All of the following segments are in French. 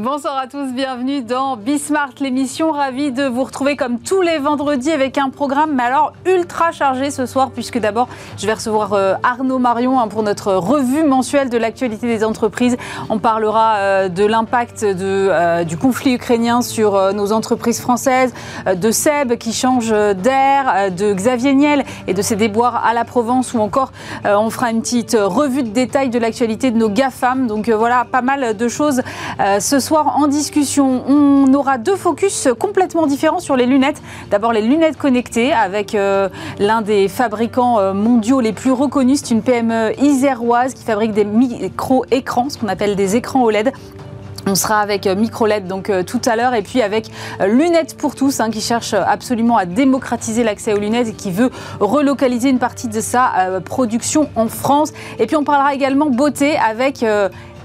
Bonsoir à tous, bienvenue dans Bismart, l'émission. Ravi de vous retrouver comme tous les vendredis avec un programme, mais alors ultra chargé ce soir, puisque d'abord, je vais recevoir euh, Arnaud Marion hein, pour notre revue mensuelle de l'actualité des entreprises. On parlera euh, de l'impact euh, du conflit ukrainien sur nos entreprises françaises, de Seb qui change d'air, de Xavier Niel et de ses déboires à la Provence, ou encore on fera une petite revue de détail de l'actualité de nos GAFAM. Donc voilà, pas mal de choses ce soir soir en discussion. On aura deux focus complètement différents sur les lunettes. D'abord les lunettes connectées avec euh, l'un des fabricants euh, mondiaux les plus reconnus. C'est une PME iséroise qui fabrique des micro-écrans, ce qu'on appelle des écrans OLED. On sera avec euh, MicroLED donc tout à l'heure et puis avec Lunettes pour tous hein, qui cherche absolument à démocratiser l'accès aux lunettes et qui veut relocaliser une partie de sa production en France. Et puis on parlera également beauté avec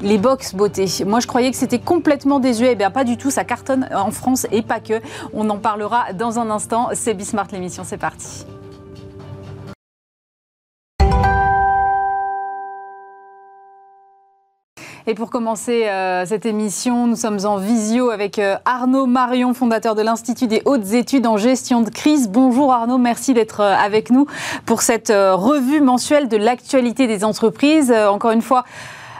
les box beauté. Moi, je croyais que c'était complètement désuet. Eh bien, pas du tout. Ça cartonne en France et pas que. On en parlera dans un instant. C'est Bismart l'émission. C'est parti. Et pour commencer euh, cette émission, nous sommes en visio avec euh, Arnaud Marion, fondateur de l'Institut des hautes études en gestion de crise. Bonjour Arnaud, merci d'être euh, avec nous pour cette revue mensuelle de l'actualité des entreprises. encore une fois,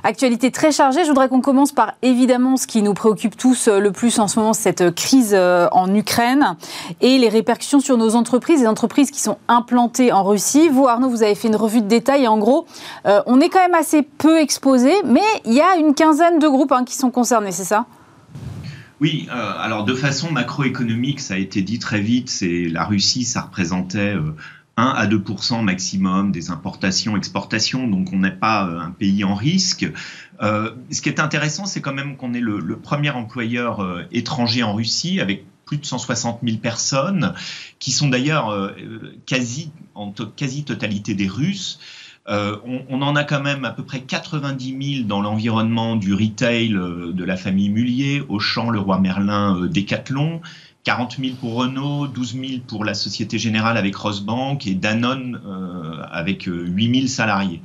Actualité très chargée. Je voudrais qu'on commence par évidemment ce qui nous préoccupe tous euh, le plus en ce moment, cette crise euh, en Ukraine et les répercussions sur nos entreprises, les entreprises qui sont implantées en Russie. Vous, Arnaud, vous avez fait une revue de détail. En gros, euh, on est quand même assez peu exposé, mais il y a une quinzaine de groupes hein, qui sont concernés, c'est ça? Oui, alors de façon macroéconomique, ça a été dit très vite, c'est la Russie, ça représentait 1 à 2% maximum des importations, exportations, donc on n'est pas euh, un pays en risque. Euh, ce qui est intéressant, c'est quand même qu'on est le, premier employeur euh, étranger en Russie avec plus de 160 000 personnes, qui sont d'ailleurs quasi en quasi totalité des Russes. on, on, en a quand même à peu près 90 000 dans l'environnement du retail de la famille Mullier, Auchan, Leroy Merlin, Decathlon, 40 000 pour Renault, 12 000 pour la Société Générale avec Rosbank et Danone euh, avec 8 euh, 000 salariés.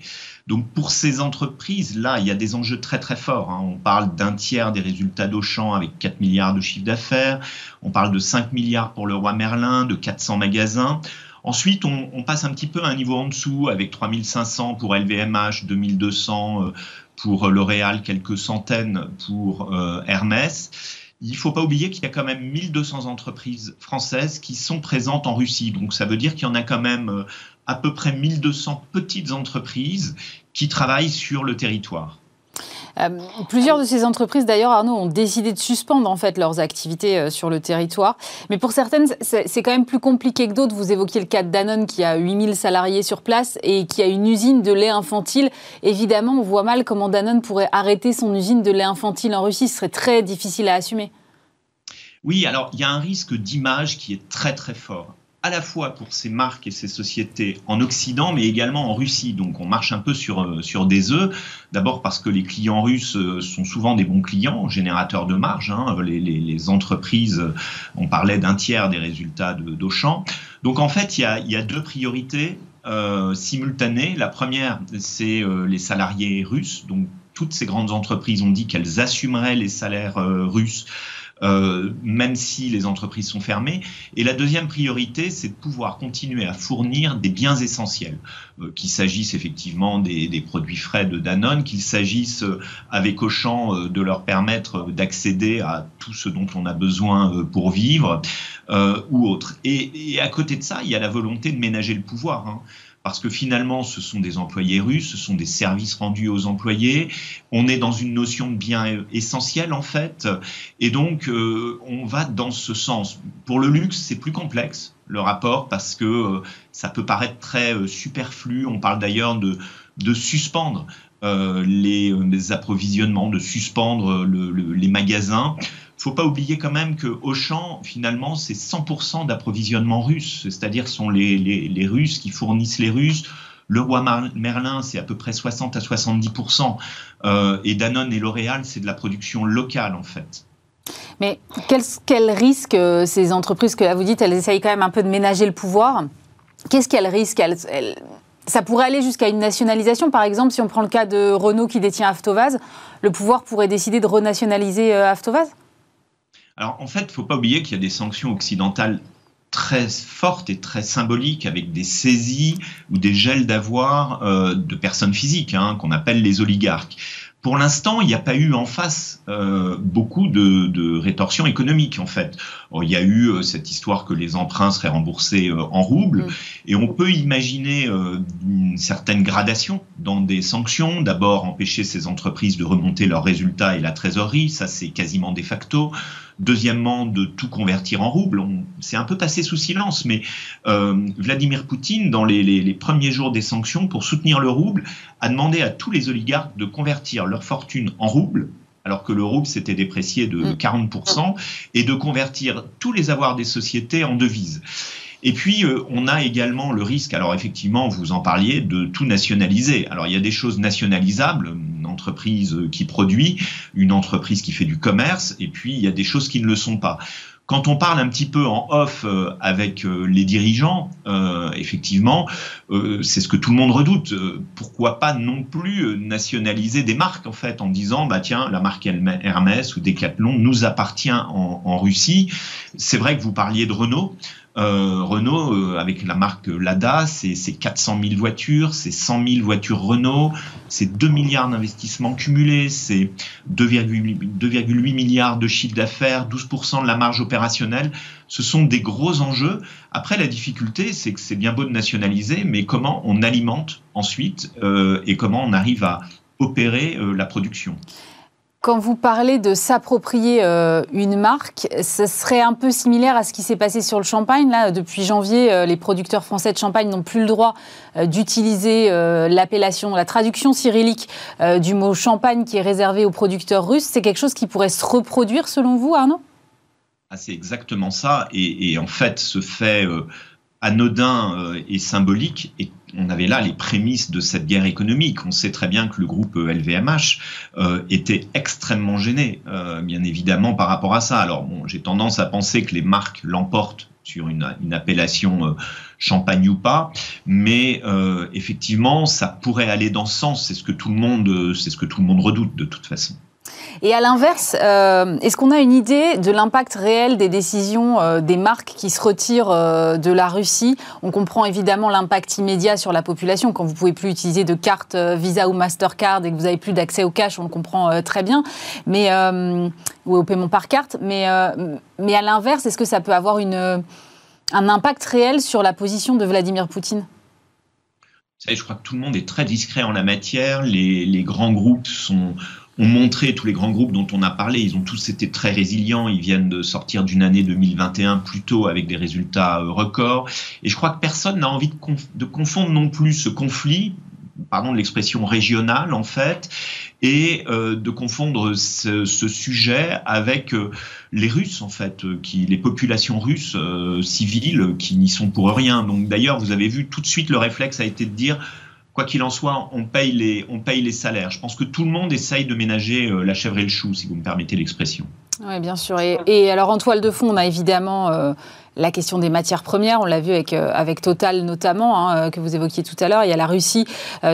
Donc pour ces entreprises-là, il y a des enjeux très très forts. Hein. On parle d'un tiers des résultats d'Auchan avec 4 milliards de chiffre d'affaires. On parle de 5 milliards pour le Roi Merlin, de 400 magasins. Ensuite, on, on, passe un petit peu à un niveau en dessous avec 3500 pour LVMH, 2200 euh, pour L'Oréal, quelques centaines pour Hermès il ne faut pas oublier qu'il y a quand même 1200 entreprises françaises qui sont présentes en Russie. Donc ça veut dire qu'il y en a quand même euh, à peu près 1200 petites entreprises qui travaillent sur le territoire. Euh, plusieurs de ces entreprises, d'ailleurs, Arnaud, ont décidé de suspendre en fait leurs activités euh, sur le territoire. Mais pour certaines, c'est quand même plus compliqué que d'autres. Vous évoquiez le cas de Danone qui a 8000 salariés sur place et qui a une usine de lait infantile. Évidemment, on voit mal comment Danone pourrait arrêter son usine de lait infantile en Russie. Ce serait très difficile à assumer. Oui, alors il y a un risque d'image qui est très très fort à la fois pour ces marques et ces sociétés en Occident, mais également en Russie. Donc on marche un peu sur, euh, sur des œufs. D'abord parce que les clients russes euh, sont souvent des bons clients, générateurs de marge. Hein. Les, entreprises, on parlait d'un tiers des résultats d'Auchan. Donc en fait, il y a, deux priorités euh, simultanées. La première, c'est les salariés russes. Donc toutes ces grandes entreprises ont dit qu'elles assumeraient les salaires russes euh, même si les entreprises sont fermées. Et la deuxième priorité, c'est de pouvoir continuer à fournir des biens essentiels, euh, qu'il s'agisse effectivement des, des, produits frais de Danone, qu'il s'agisse euh, avec Auchan euh, de leur permettre d'accéder à tout ce dont on a besoin pour vivre, ou autre. Et, et, à côté de ça, il y a la volonté de ménager le pouvoir. Hein parce que finalement, ce sont des employés russes, ce sont des services rendus aux employés. On est dans une notion de bien essentiel, en fait, et donc euh, on va dans ce sens. Pour le luxe, c'est plus complexe, le rapport, parce que euh, ça peut paraître très euh, superflu. On parle d'ailleurs de, suspendre les, approvisionnements, de suspendre le, le, les magasins faut pas oublier quand même que Auchan, finalement, c'est 100% d'approvisionnement russe, c'est-à-dire sont les, les, les, Russes qui fournissent les Russes. Le roi Merlin, c'est à peu près 60 à 70%. Euh, et Danone et L'Oréal, c'est de la production locale, en fait. Mais quel, quel risque euh, ces entreprises que là vous dites, elles essayent quand même un peu de ménager le pouvoir Qu'est-ce qu'elles risquent elles, ça pourrait aller jusqu'à une nationalisation. Par exemple, si on prend le cas de Renault qui détient Avtovaz, le pouvoir pourrait décider de renationaliser Avtovaz? Alors en fait, il ne faut pas oublier qu'il y a des sanctions occidentales très fortes et très symboliques avec des saisies ou des gels d'avoir euh, de personnes physiques hein, qu'on appelle les oligarques. Pour l'instant, il n'y a pas eu en face euh, beaucoup de, de, rétorsions économiques, en fait. il y a eu euh, cette histoire que les emprunts seraient remboursés en roubles, mm. et on peut imaginer une certaine gradation dans des sanctions. D'abord, empêcher ces entreprises de remonter leurs résultats et la trésorerie, ça c'est quasiment de facto. Deuxièmement, de tout convertir en roubles. C'est un peu passé sous silence, mais euh, Vladimir Poutine, dans les, les, les, premiers jours des sanctions, pour soutenir le rouble, a demandé à tous les oligarques de convertir leur fortune en roubles alors que le rouble s'était déprécié de 40%, mm. et de convertir tous les avoirs des sociétés en devises. Et puis, euh, on a également le risque, alors effectivement, vous en parliez, de tout nationaliser. Alors, il y a des choses nationalisables, une entreprise qui produit, une entreprise qui fait du commerce, et puis il y a des choses qui ne le sont pas. Quand on parle un petit peu en off euh, avec euh, les dirigeants, effectivement, c'est ce que tout le monde redoute. pourquoi pas non plus nationaliser des marques en fait en disant bah tiens la marque Hermès ou Decathlon nous appartient en, en Russie. C'est vrai que vous parliez de Renault. Euh, Renault, euh, avec la marque Lada, c'est 400 000 voitures, c'est 100 000 voitures Renault, c'est 2 milliards d'investissements cumulés, c'est 2,8 milliards de chiffre d'affaires, 12% de la marge opérationnelle. Ce sont des gros enjeux. Après, la difficulté, c'est que c'est bien beau de nationaliser, mais comment on alimente ensuite euh, et comment on arrive à opérer la production? Quand vous parlez de s'approprier euh, une marque, ce serait un peu similaire à ce qui s'est passé sur le champagne. Là, depuis janvier, euh, les producteurs français de champagne n'ont plus le droit euh, d'utiliser l'appellation, la traduction cyrillique du mot champagne qui est réservé aux producteurs russes. C'est quelque chose qui pourrait se reproduire selon vous, Arnaud? Ah, C'est exactement ça. Et, et, en fait, ce fait anodin et symbolique est on avait là les prémices de cette guerre économique. On sait très bien que le groupe LVMH euh, était extrêmement gêné, euh, bien évidemment, par rapport à ça. Alors, bon, j'ai tendance à penser que les marques l'emportent sur une, appellation euh, champagne ou pas, mais effectivement, ça pourrait aller dans ce sens. C'est ce que tout le monde, c'est ce que tout le monde redoute de toute façon. Et à l'inverse, euh, est-ce qu'on a une idée de l'impact réel des décisions euh, des marques qui se retirent euh, de la Russie? On comprend évidemment l'impact immédiat sur la population. Quand vous pouvez plus utiliser de carte Visa ou Mastercard et que vous avez plus d'accès au cash, on le comprend très bien, mais ou au paiement par carte. Mais à l'inverse, est-ce que ça peut avoir un impact réel sur la position de Vladimir Poutine? Vous savez, je crois que tout le monde est très discret en la matière. Les grands groupes sont, ont montré, tous les grands groupes dont on a parlé, ils ont tous été très résilients, ils viennent de sortir d'une année 2021 plutôt avec des résultats euh, records. Et je crois que personne n'a envie de, confondre non plus ce conflit, pardon de l'expression régionale en fait, et euh, de confondre ce, ce, sujet avec euh, les Russes en fait, qui, les populations russes civiles qui n'y sont pour rien. Donc d'ailleurs, vous avez vu tout de suite le réflexe a été de dire quoi qu'il en soit, on paye, les, on paye les salaires. Je pense que tout le monde essaye de ménager euh, la chèvre et le chou, si vous me permettez l'expression. Oui, bien sûr. Et, alors, en toile de fond, on a évidemment euh, la question des matières premières. On l'a vu avec, euh, avec Total notamment, hein, que vous évoquiez tout à l'heure. Il y a la Russie,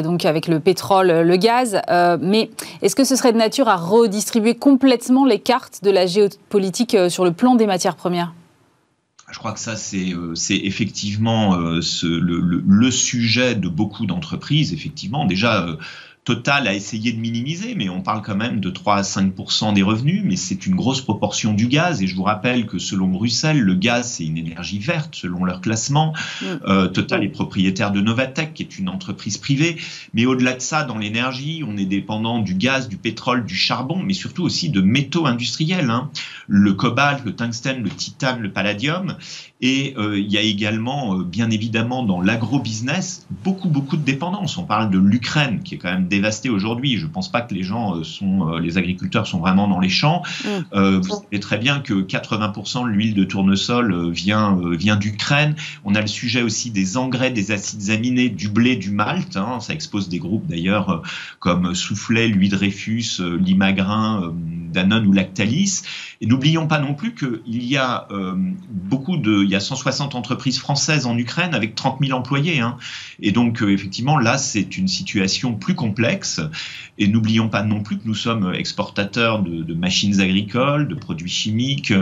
donc avec le pétrole, le gaz. mais est-ce que ce serait de nature à redistribuer complètement les cartes de la géopolitique sur le plan des matières premières? Je crois que ça, c'est euh, effectivement euh, le, sujet de beaucoup d'entreprises. Effectivement, déjà, euh, Total a essayé de minimiser, mais on parle quand même de 3 à 5% des revenus, mais c'est une grosse proportion du gaz. Et je vous rappelle que selon Bruxelles, le gaz, c'est une énergie verte, selon leur classement. Mm. Euh, Total est propriétaire de Novatec, qui est une entreprise privée. Mais au-delà de ça, dans l'énergie, on est dépendant du gaz, du pétrole, du charbon, mais surtout aussi de métaux industriels. Hein. Le cobalt, le tungstène, le titane, le palladium. Et euh, il y a également, euh, bien évidemment, dans l'agro-business, beaucoup, beaucoup de dépendance. On parle de l'Ukraine, qui est quand même dévastée aujourd'hui. Je ne pense pas que les gens euh, sont, les agriculteurs sont vraiment dans les champs. Mm. vous savez très bien que 80% de l'huile de tournesol vient, vient d'Ukraine. On a le sujet aussi des engrais, des acides aminés, du blé, du malt. Hein. Ça expose des groupes d'ailleurs comme Soufflet, Louis Dreyfus, Limagrin, Danone ou Lactalis. Et n'oublions pas non plus qu'il y a beaucoup de il y a 160 entreprises françaises en Ukraine avec 30 000 employés. Hein. Et donc, euh, effectivement, là, c'est une situation plus complexe. Et n'oublions pas non plus que nous sommes exportateurs de, machines agricoles, de produits chimiques,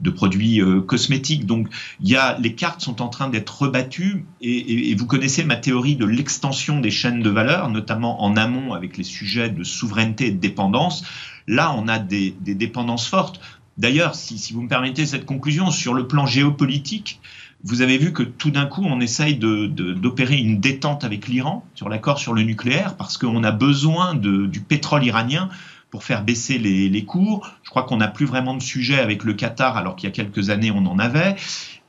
de produits euh, cosmétiques. Donc, il y a, les cartes sont en train d'être rebattues. Et, vous connaissez ma théorie de l'extension des chaînes de valeur, notamment en amont avec les sujets de souveraineté et de dépendance. Là, on a des, dépendances fortes. D'ailleurs, si, si, vous me permettez cette conclusion, sur le plan géopolitique, vous avez vu que tout d'un coup, on essaye d'opérer une détente avec l'Iran sur l'accord sur le nucléaire parce qu'on a besoin du pétrole iranien pour faire baisser les cours. Je crois qu'on n'a plus vraiment de sujet avec le Qatar alors qu'il y a quelques années on en avait.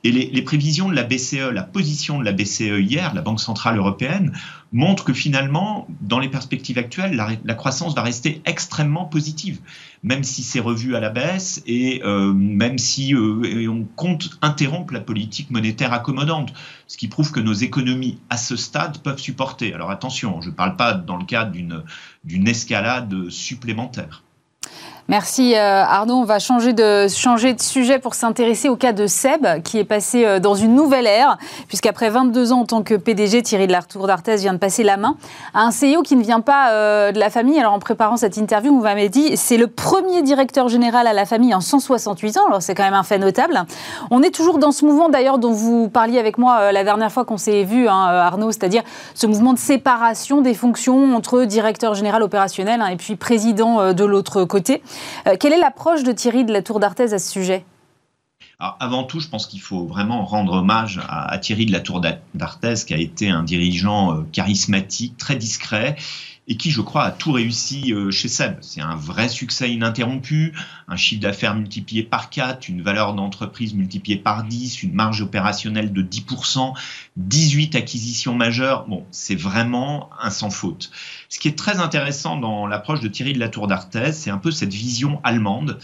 Et les, prévisions de la BCE, la position de la BCE hier, la Banque Centrale Européenne, montrent que finalement, dans les perspectives actuelles, la, croissance va rester extrêmement positive, même si c'est revu à la baisse et euh, même si euh, on compte interrompre la politique monétaire accommodante, ce qui prouve que nos économies à ce stade peuvent supporter. Alors attention, je ne parle pas dans le cadre d'une escalade supplémentaire. Merci euh, Arnaud. On va changer de, sujet pour s'intéresser au cas de Seb, qui est passé euh, dans une nouvelle ère, puisqu'après 22 ans en tant que PDG, Thierry de la Tour d'Arthez vient de passer la main à un CEO qui ne vient pas euh, de la famille. Alors en préparant cette interview, vous m'avez dit, c'est le premier directeur général à la famille en 168 ans, alors c'est quand même un fait notable. On est toujours dans ce mouvement d'ailleurs dont vous parliez avec moi la dernière fois qu'on s'est vu, hein, Arnaud, c'est-à-dire ce mouvement de séparation des fonctions entre directeur général opérationnel hein, et puis président de l'autre côté. Euh, quelle est l'approche de Thierry de la Tour d'Arthez à ce sujet? Avant tout, je pense qu'il faut vraiment rendre hommage à, Thierry de la Tour d'Arthez, qui a été un dirigeant euh, charismatique, très discret, et qui, je crois, a tout réussi euh, chez Seb. C'est un vrai succès ininterrompu, un chiffre d'affaires multiplié par 4, une valeur d'entreprise multipliée par 10, une marge opérationnelle de 10%, 18 acquisitions majeures. Bon, c'est vraiment un sans faute. Ce qui est très intéressant dans l'approche de Thierry de la Tour d'Arthez, c'est un peu cette vision allemande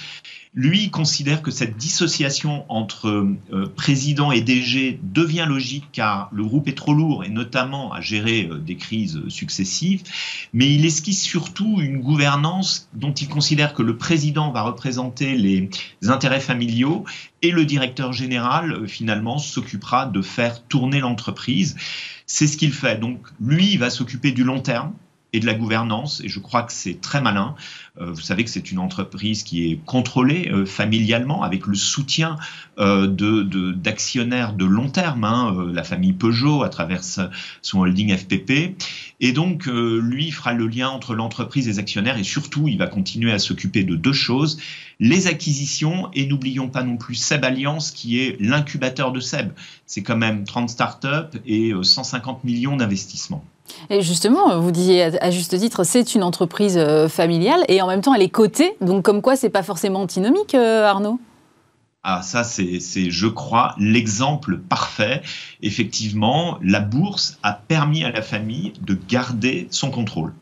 lui considère que cette dissociation entre euh, président et DG devient logique car le groupe est trop lourd et notamment à gérer euh, des crises successives, mais il esquisse surtout une gouvernance dont il considère que le président va représenter les intérêts familiaux et le directeur général euh, finalement s'occupera de faire tourner l'entreprise. C'est ce qu'il fait. Donc lui, il va s'occuper du long terme, et de la gouvernance, et je crois que c'est très malin. Euh, vous savez que c'est une entreprise qui est contrôlée euh, familialement, avec le soutien euh, d'actionnaires de, long terme, hein, la famille Peugeot à travers son holding FPP, et donc lui fera le lien entre l'entreprise et les actionnaires, et surtout il va continuer à s'occuper de deux choses les acquisitions, et n'oublions pas non plus Seb Alliance, qui est l'incubateur de Seb. C'est quand même 30 startups et 150 millions d'investissements. Et justement, vous disiez à juste titre, c'est une entreprise euh, familiale et en même temps elle est cotée, donc comme quoi c'est pas forcément antinomique, euh, Arnaud? Ah, ça, c'est, je crois, l'exemple parfait. Effectivement, la bourse a permis à la famille de garder son contrôle.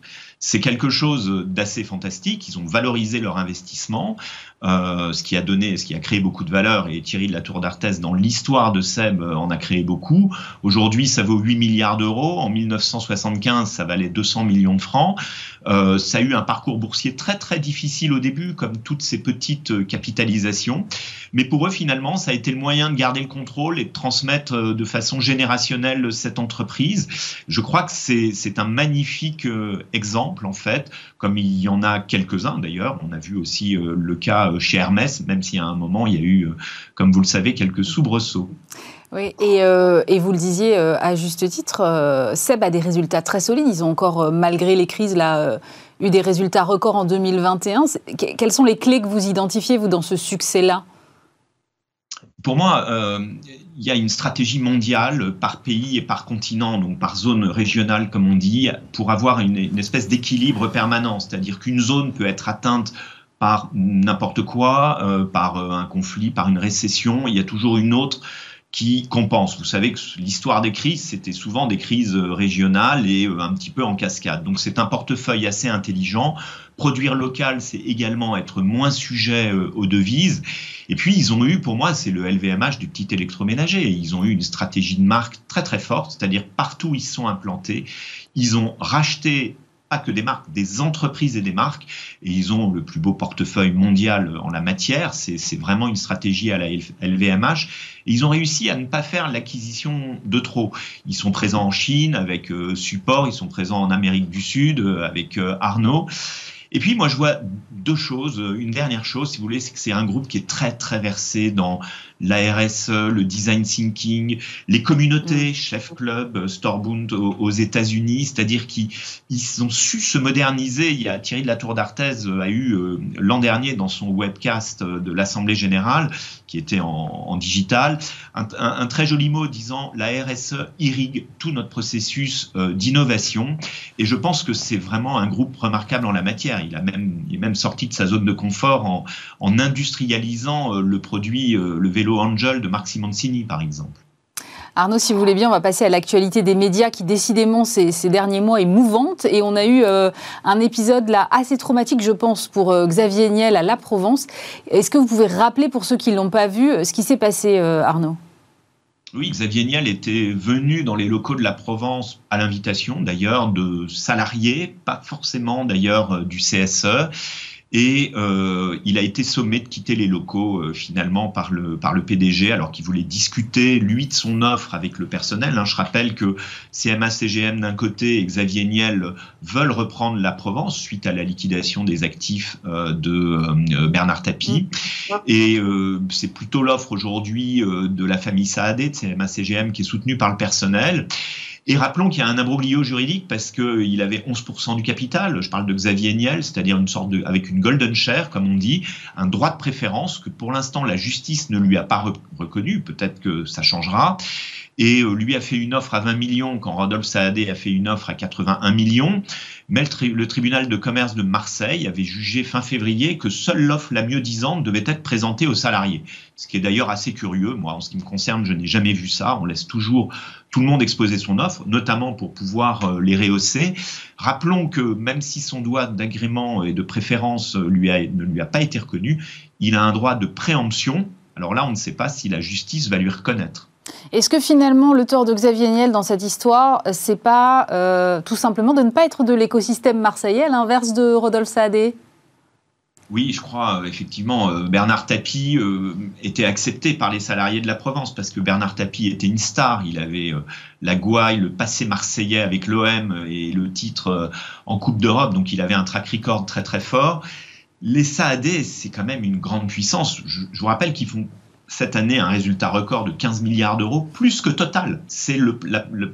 C'est quelque chose d'assez fantastique. Ils ont valorisé leur investissement, euh, ce qui a donné, ce qui a créé beaucoup de valeur. Et Thierry de la Tour d'Arthez, dans l'histoire de Seb, euh, en a créé beaucoup. Aujourd'hui, ça vaut 8 milliards d'euros. En 1975, ça valait 200 millions de francs. Euh, ça a eu un parcours boursier très très difficile au début, comme toutes ces petites capitalisations. Mais pour eux, finalement, ça a été le moyen de garder le contrôle et de transmettre de façon générationnelle cette entreprise. Je crois que c'est un magnifique exemple en fait, comme il y en a quelques-uns d'ailleurs. On a vu aussi le cas chez Hermès, même si à un moment, il y a eu, euh, comme vous le savez, quelques soubresauts. Oui, et, vous le disiez à juste titre, Seb a des résultats très solides. Ils ont encore, malgré les crises, là, eu des résultats records en 2021. Quelles sont les clés que vous identifiez, vous, dans ce succès-là? Pour moi, il y a une stratégie mondiale par pays et par continent, donc par zone régionale, comme on dit, pour avoir une, espèce d'équilibre permanent. C'est-à-dire qu'une zone peut être atteinte par n'importe quoi, euh, par euh, un conflit, par une récession. Il y a toujours une autre qui compense. Vous savez que l'histoire des crises, c'était souvent des crises régionales et euh, un petit peu en cascade. Donc c'est un portefeuille assez intelligent. Produire local, c'est également être moins sujet euh, aux devises. Et puis ils ont eu, pour moi, c'est le LVMH du petit électroménager. Ils ont eu une stratégie de marque très très forte, c'est-à-dire partout où ils sont implantés, ils ont racheté pas que des marques, des entreprises et des marques. Et ils ont le plus beau portefeuille mondial en la matière. C'est vraiment une stratégie à la LVMH. Et ils ont réussi à ne pas faire l'acquisition de trop. Ils sont présents en Chine avec euh, Support, ils sont présents en Amérique du Sud euh, avec euh, Arnaud. Et puis moi je vois deux choses. Une dernière chose, si vous voulez, c'est que c'est un groupe qui est très très versé dans la RSE, le design thinking, les communautés, mm. Chef Club, Storebound aux, États-Unis, c'est-à-dire qu'ils ont su se moderniser. Il y a Thierry de la Tour d'Arthez a eu euh, l'an dernier dans son webcast de l'Assemblée générale, qui était en, digital, un, très joli mot disant la RSE irrigue tout notre processus euh, d'innovation. Et je pense que c'est vraiment un groupe remarquable en la matière. Il a même, il est même sorti de sa zone de confort en, en industrialisant euh, le produit, le vélo Angel de Marc Simoncini, par exemple. Arnaud, si vous voulez bien, on va passer à l'actualité des médias qui, décidément, ces, derniers mois est mouvante. Et on a eu euh, un épisode là assez traumatique, je pense, pour euh, Xavier Niel à La Provence. Est-ce que vous pouvez rappeler, pour ceux qui ne l'ont pas vu, euh, ce qui s'est passé, Arnaud? Oui, Xavier Niel était venu dans les locaux de la Provence à l'invitation d'ailleurs de salariés, pas forcément d'ailleurs du CSE et euh, il a été sommé de quitter les locaux euh, finalement par le, par le PDG alors qu'il voulait discuter lui de son offre avec le personnel. Hein. Je rappelle que CMA CGM d'un côté et Xavier Niel veulent reprendre la Provence suite à la liquidation des actifs euh, de Bernard Tapie. Mmh. Et c'est plutôt l'offre aujourd'hui de la famille Saadé de CMA CGM qui est soutenue par le personnel. Et rappelons qu'il y a un imbroglio juridique parce qu'il avait 11% du capital. Je parle de Xavier Niel, c'est-à-dire une sorte de, avec une golden share, comme on dit, un droit de préférence que pour l'instant la justice ne lui a pas reconnu. Peut-être que ça changera et euh, lui a fait une offre à 20 millions quand Rodolphe Saadé a fait une offre à 81 millions. Mais le, tribunal de commerce de Marseille avait jugé fin février que seule l'offre la mieux disante devait être présentée aux salariés. Ce qui est d'ailleurs assez curieux. Moi, en ce qui me concerne, je n'ai jamais vu ça. On laisse toujours tout le monde exposer son offre, notamment pour pouvoir euh, les rehausser. Rappelons que même si son droit d'agrément et de préférence a, ne lui a pas été reconnu, il a un droit de préemption. Alors là, on ne sait pas si la justice va lui reconnaître. Est-ce que finalement le tort de Xavier Niel dans cette histoire, c'est pas euh, tout simplement de ne pas être de l'écosystème marseillais, à l'inverse de Rodolphe Saadé? Oui, je crois euh, effectivement euh, Bernard Tapie était accepté par les salariés de la Provence parce que Bernard Tapie était une star. Il avait la gouaille, le passé marseillais avec l'OM et le titre en Coupe d'Europe, donc il avait un track record très très fort. Les Saadé, c'est quand même une grande puissance. je vous rappelle qu'ils font cette année un résultat record de 15 milliards d'euros, plus que Total. C'est le,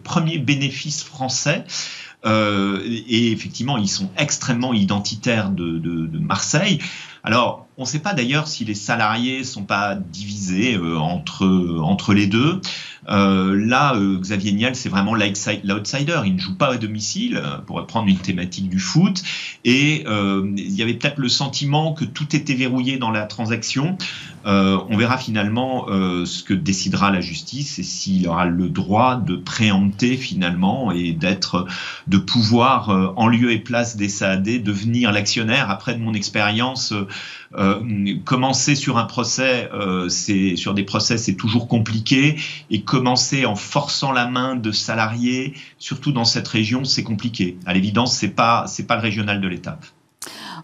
premier bénéfice français. Euh, et effectivement, ils sont extrêmement identitaires de Marseille. Alors, on ne sait pas d'ailleurs si les salariés sont pas divisés euh, entre, entre les deux. Euh, là, euh, Xavier Niel, c'est vraiment l'outsider. Il ne joue pas à domicile, pour reprendre une thématique du foot. Et il y avait peut-être le sentiment que tout était verrouillé dans la transaction. on verra finalement ce que décidera la justice et s'il aura le droit de préempter finalement et d'être, de pouvoir, en lieu et place des SAD, devenir l'actionnaire. Après, de mon expérience, commencer sur un procès, euh, c'est sur des procès, c'est toujours compliqué, et commencer en forçant la main de salariés, surtout dans cette région, c'est compliqué. À l'évidence, c'est pas c'est pas le régional de l'étape.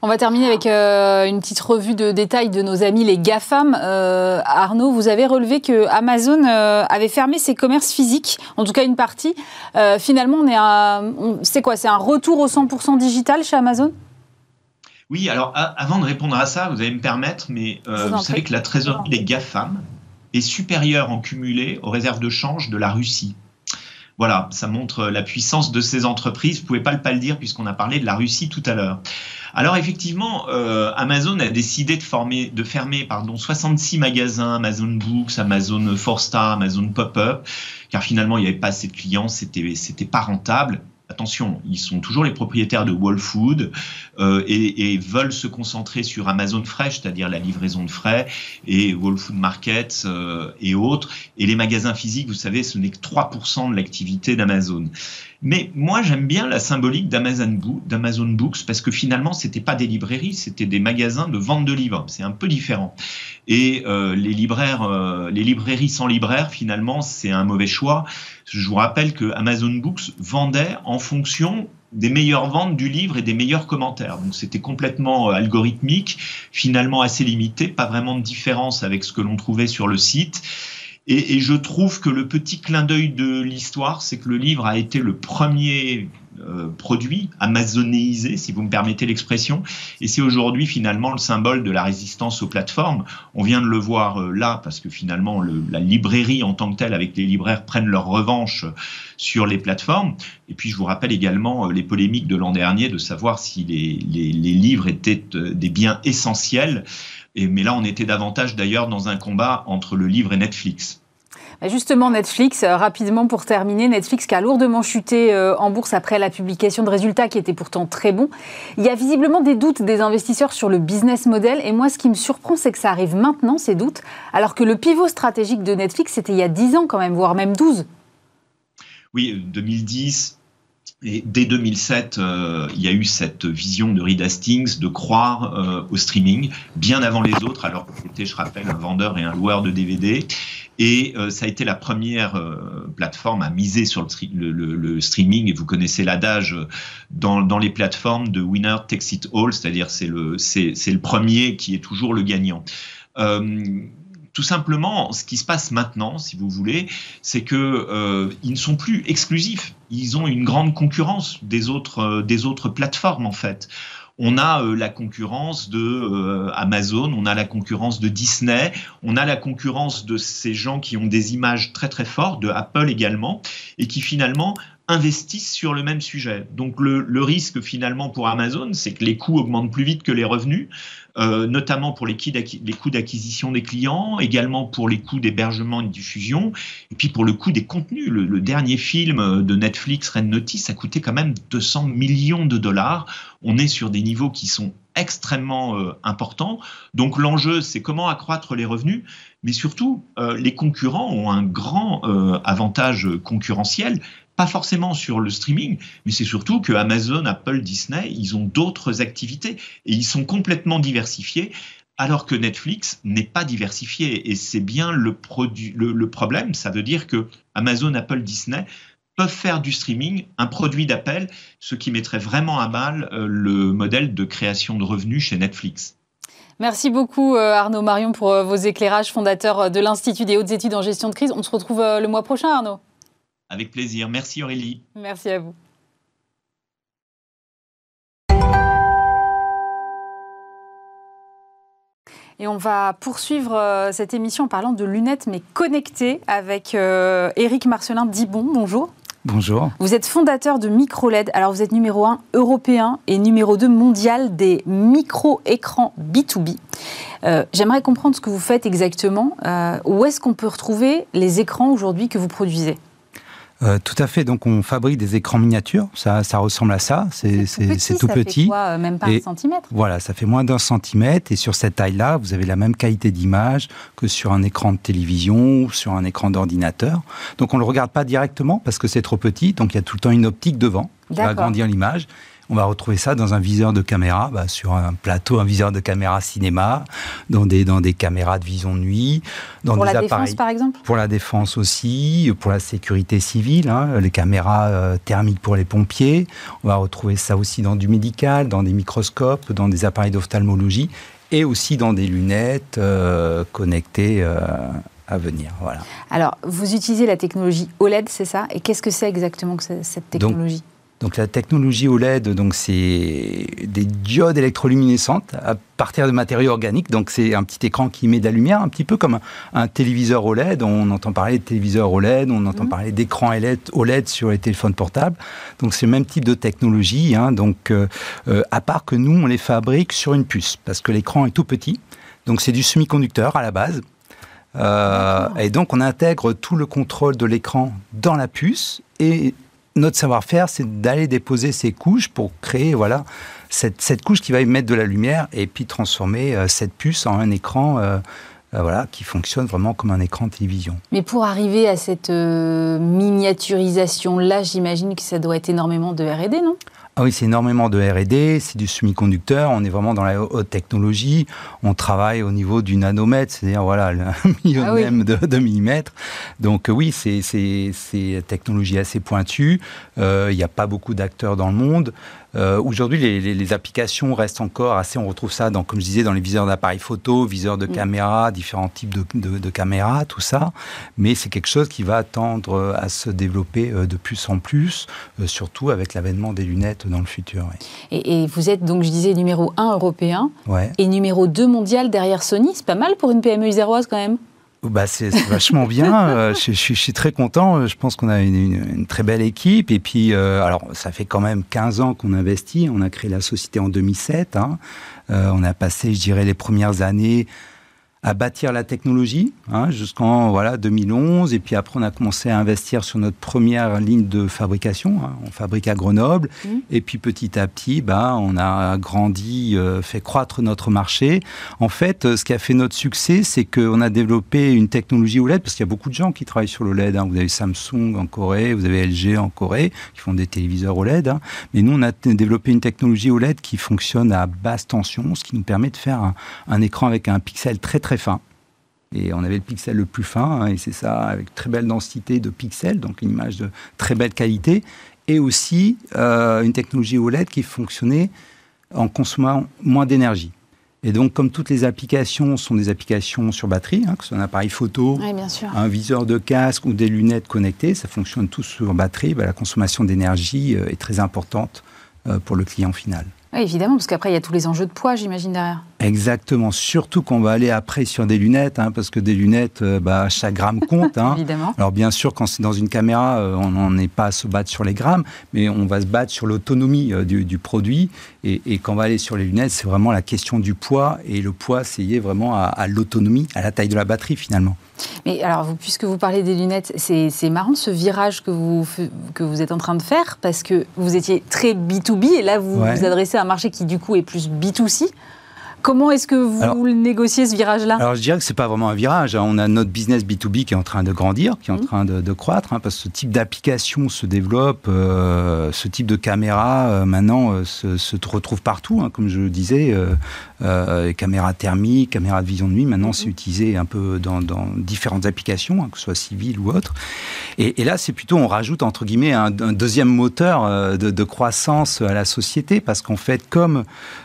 On va terminer avec euh, une petite revue de détails de nos amis les GAFAM. Arnaud, vous avez relevé que Amazon avait fermé ses commerces physiques, en tout cas une partie. finalement, on est c'est quoi? C'est un retour au 100% digital chez Amazon? Oui, alors avant de répondre à ça, vous allez me permettre, mais euh, vous, savez que la trésorerie des GAFAM est supérieure en cumulé aux réserves de change de la Russie. Voilà, ça montre la puissance de ces entreprises. Vous ne pouvez pas le pas le dire puisqu'on a parlé de la Russie tout à l'heure. Alors effectivement, euh, Amazon a décidé de, former, de fermer pardon, 66 magasins, Amazon Books, Amazon Star, Amazon Pop-up, car finalement il n'y avait pas assez de clients, c'était c'était pas rentable attention, ils sont toujours les propriétaires de Whole Food euh, et, veulent se concentrer sur Amazon Fresh, c'est-à-dire la livraison de frais, et Whole Food Market euh, et autres. Et les magasins physiques, vous savez, ce n'est que 3% de l'activité d'Amazon. Mais moi, j'aime bien la symbolique d'Amazon Books parce que finalement, c'était pas des librairies, c'était des magasins de vente de livres. C'est un peu différent. Et euh, les libraires, les librairies sans libraire, finalement, c'est un mauvais choix Je vous rappelle que Amazon Books vendait en fonction des meilleures ventes du livre et des meilleurs commentaires. Donc c'était complètement euh, algorithmique, finalement assez limité, pas vraiment de différence avec ce que l'on trouvait sur le site. Et, et, je trouve que le petit clin d'œil de l'histoire, c'est que le livre a été le premier euh, produit, amazonéisé, si vous me permettez l'expression. Et c'est aujourd'hui finalement le symbole de la résistance aux plateformes. On vient de le voir euh, là, parce que finalement la librairie en tant que telle, avec les libraires, prennent leur revanche sur les plateformes. Et puis je vous rappelle également euh, les polémiques de l'an dernier de savoir si les, livres étaient des biens essentiels. Et, mais là, on était davantage d'ailleurs dans un combat entre le livre et Netflix. Bah, justement, Netflix, euh, rapidement pour terminer, Netflix qui a lourdement chuté euh, en bourse après la publication de résultats qui étaient pourtant très bons. Il y a visiblement des doutes des investisseurs sur le business model. Et moi, ce qui me surprend, c'est que ça arrive maintenant, ces doutes, alors que le pivot stratégique de Netflix, c'était il y a 10 ans quand même, voire même 12. Oui, 2010, et dès 2007, euh, il y a eu cette vision de Reed Hastings de croire euh, au streaming bien avant les autres, alors que c'était, je rappelle, un vendeur et un loueur de DVD. Et euh, ça a été la première plateforme à miser sur le, streaming. Et vous connaissez l'adage dans, les plateformes de winner takes it all, c'est-à-dire c'est le premier qui est toujours le gagnant. Tout simplement, ce qui se passe maintenant, si vous voulez, c'est que euh, ils ne sont plus exclusifs. Ils ont une grande concurrence des autres, euh, des autres plateformes en fait. On a euh, la concurrence de euh, Amazon, on a la concurrence de Disney, on a la concurrence de ces gens qui ont des images très très fortes, de Apple également, et qui finalement investissent sur le même sujet. Donc le, le risque finalement pour Amazon, c'est que les coûts augmentent plus vite que les revenus, euh, notamment pour les coûts d'acquisition des clients, également pour les coûts d'hébergement et de diffusion, et puis pour le coût des contenus. Le, le dernier film de Netflix, Red Notice, a coûté quand même 200 millions de dollars. On est sur des niveaux qui sont extrêmement euh, importants. Donc l'enjeu, c'est comment accroître les revenus, mais surtout, euh, les concurrents ont un grand euh, avantage concurrentiel, pas forcément sur le streaming, mais c'est surtout que Amazon, Apple, Disney, ils ont d'autres activités et ils sont complètement diversifiés alors que Netflix n'est pas diversifié. Et c'est bien le, le, problème. Ça veut dire que Amazon, Apple, Disney peuvent faire du streaming un produit d'appel, ce qui mettrait vraiment à mal euh, le modèle de création de revenus chez Netflix. Merci beaucoup euh, Arnaud Marion pour euh, vos éclairages, fondateur de l'Institut des hautes études en gestion de crise. On se retrouve le mois prochain Arnaud. Avec plaisir. Merci Aurélie. Merci à vous. Et on va poursuivre euh, cette émission en parlant de lunettes mais connectées avec euh, Éric Marcelin Dibon. Bonjour. Bonjour. Vous êtes fondateur de MicroLED. Alors vous êtes numéro 1 européen et numéro 2 mondial des micro-écrans B2B. Euh, J'aimerais comprendre ce que vous faites exactement. Euh, où est-ce qu'on peut retrouver les écrans aujourd'hui que vous produisez? Euh, tout à fait. Donc, on fabrique des écrans miniatures. Ça, ça ressemble à ça. C'est tout petit. Fait quoi, même pas et un centimètre? Voilà, ça fait moins d'un centimètre. Et sur cette taille-là, vous avez la même qualité d'image que sur un écran de télévision ou sur un écran d'ordinateur. Donc, on ne le regarde pas directement parce que c'est trop petit. Donc, il y a tout le temps une optique devant qui va agrandir l'image. On va retrouver ça dans un viseur de caméra, bah, sur un plateau, un viseur de caméra cinéma, dans des, dans des caméras de vision de nuit, dans pour des la appareils. défense, par exemple? Pour la défense aussi, pour la sécurité civile, hein, les caméras euh, thermiques pour les pompiers. On va retrouver ça aussi dans du médical, dans des microscopes, dans des appareils d'ophtalmologie et aussi dans des lunettes euh, connectées. Euh, à venir. Voilà. Alors, vous utilisez la technologie OLED, c'est ça? Et qu'est-ce que c'est exactement que cette technologie? Donc, donc la technologie OLED, donc c'est des diodes électroluminescentes à partir de matériaux organiques. Donc c'est un petit écran qui met de la lumière, un petit peu comme un, un téléviseur OLED. On entend parler de téléviseur OLED, on entend mmh. parler d'écran OLED sur les téléphones portables. Donc c'est le même type de technologie. Hein. Donc euh, à part que nous on les fabrique sur une puce parce que l'écran est tout petit. Donc c'est du semi-conducteur à la base. Euh, et donc on intègre tout le contrôle de l'écran dans la puce et notre savoir-faire, c'est d'aller déposer ces couches pour créer voilà cette, cette, couche qui va émettre de la lumière et puis transformer euh, cette puce en un écran euh, euh, voilà, qui fonctionne vraiment comme un écran de télévision. Mais pour arriver à cette miniaturisation-là, j'imagine que ça doit être énormément de R&D, non? Ah oui, c'est énormément de R&D, c'est du semi-conducteur, on est vraiment dans la haute technologie, on travaille au niveau du nanomètre, c'est-à-dire voilà, le millionième ah de, millimètre. Donc oui, c'est une technologie assez pointue, il n'y a pas beaucoup d'acteurs dans le monde. Euh, aujourd'hui, les, applications restent encore assez. On retrouve ça, dans, comme je disais, dans les viseurs d'appareils photo, viseurs de mm. caméras, différents types de, caméras, tout ça. Mais c'est quelque chose qui va tendre à se développer euh, de plus en plus, euh, surtout avec l'avènement des lunettes dans le futur. Et, vous êtes donc, je disais, numéro 1 européen et numéro 2 mondial derrière Sony. C'est pas mal pour une PME iséroise quand même bah, c'est vachement bien. Euh, je, suis très content. Je pense qu'on a une, très belle équipe. Et puis, euh, alors, ça fait quand même 15 ans qu'on investit. On a créé la société en 2007. Hein. Euh, on a passé, je dirais, les premières années à bâtir la technologie hein, jusqu'en voilà 2011 et puis après on a commencé à investir sur notre première ligne de fabrication hein. on fabrique à Grenoble mmh. et puis petit à petit bah on a grandi euh, fait croître notre marché en fait euh, ce qui a fait notre succès c'est qu'on a développé une technologie OLED parce qu'il y a beaucoup de gens qui travaillent sur l'OLED hein. vous avez Samsung en Corée vous avez LG en Corée qui font des téléviseurs OLED hein. mais nous on a développé une technologie OLED qui fonctionne à basse tension ce qui nous permet de faire un, un écran avec un pixel très très fin. Et on avait le pixel le plus fin, hein, et c'est ça, avec très belle densité de pixels, donc une image de très belle qualité, et aussi euh, une technologie OLED qui fonctionnait en consommant moins d'énergie. Et donc, comme toutes les applications sont des applications sur batterie, hein, que ce soit un appareil photo, un viseur de casque ou des lunettes connectées, ça fonctionne tout sur batterie, bah, la consommation d'énergie euh, est très importante euh, pour le client final. Oui, évidemment, parce qu'après, il y a tous les enjeux de poids, j'imagine, derrière. Exactement, surtout qu'on va aller après sur des lunettes, hein, parce que des lunettes, euh, bah, chaque gramme compte. Hein. Évidemment. Alors bien sûr, quand c'est dans une caméra, euh, on n'en est pas à se battre sur les grammes, mais on va se battre sur l'autonomie euh, du, produit. Et, quand on va aller sur les lunettes, c'est vraiment la question du poids, et le poids, c'est lié vraiment à, l'autonomie, à la taille de la batterie finalement. Mais alors, puisque vous parlez des lunettes, c'est marrant ce virage que vous, que vous êtes en train de faire, parce que vous étiez très B2B, et là, vous vous adressez à un marché qui, du coup, est plus B2C. Comment est-ce que vous négociez ce virage-là? Alors je dirais que c'est pas vraiment un virage. Hein. On a notre business B2B qui est en train de grandir, qui est en mmh. train de, croître, hein, parce que ce type d'application se développe, euh, ce type de caméra euh, maintenant euh, se, retrouve partout, hein, comme je le disais, caméra thermique, caméra de vision de nuit. Maintenant, mmh. c'est utilisé un peu dans, différentes applications, que ce soit civiles ou autres. Et, là, c'est plutôt on rajoute entre guillemets un, deuxième moteur de, de, croissance à la société, parce qu'en fait, comme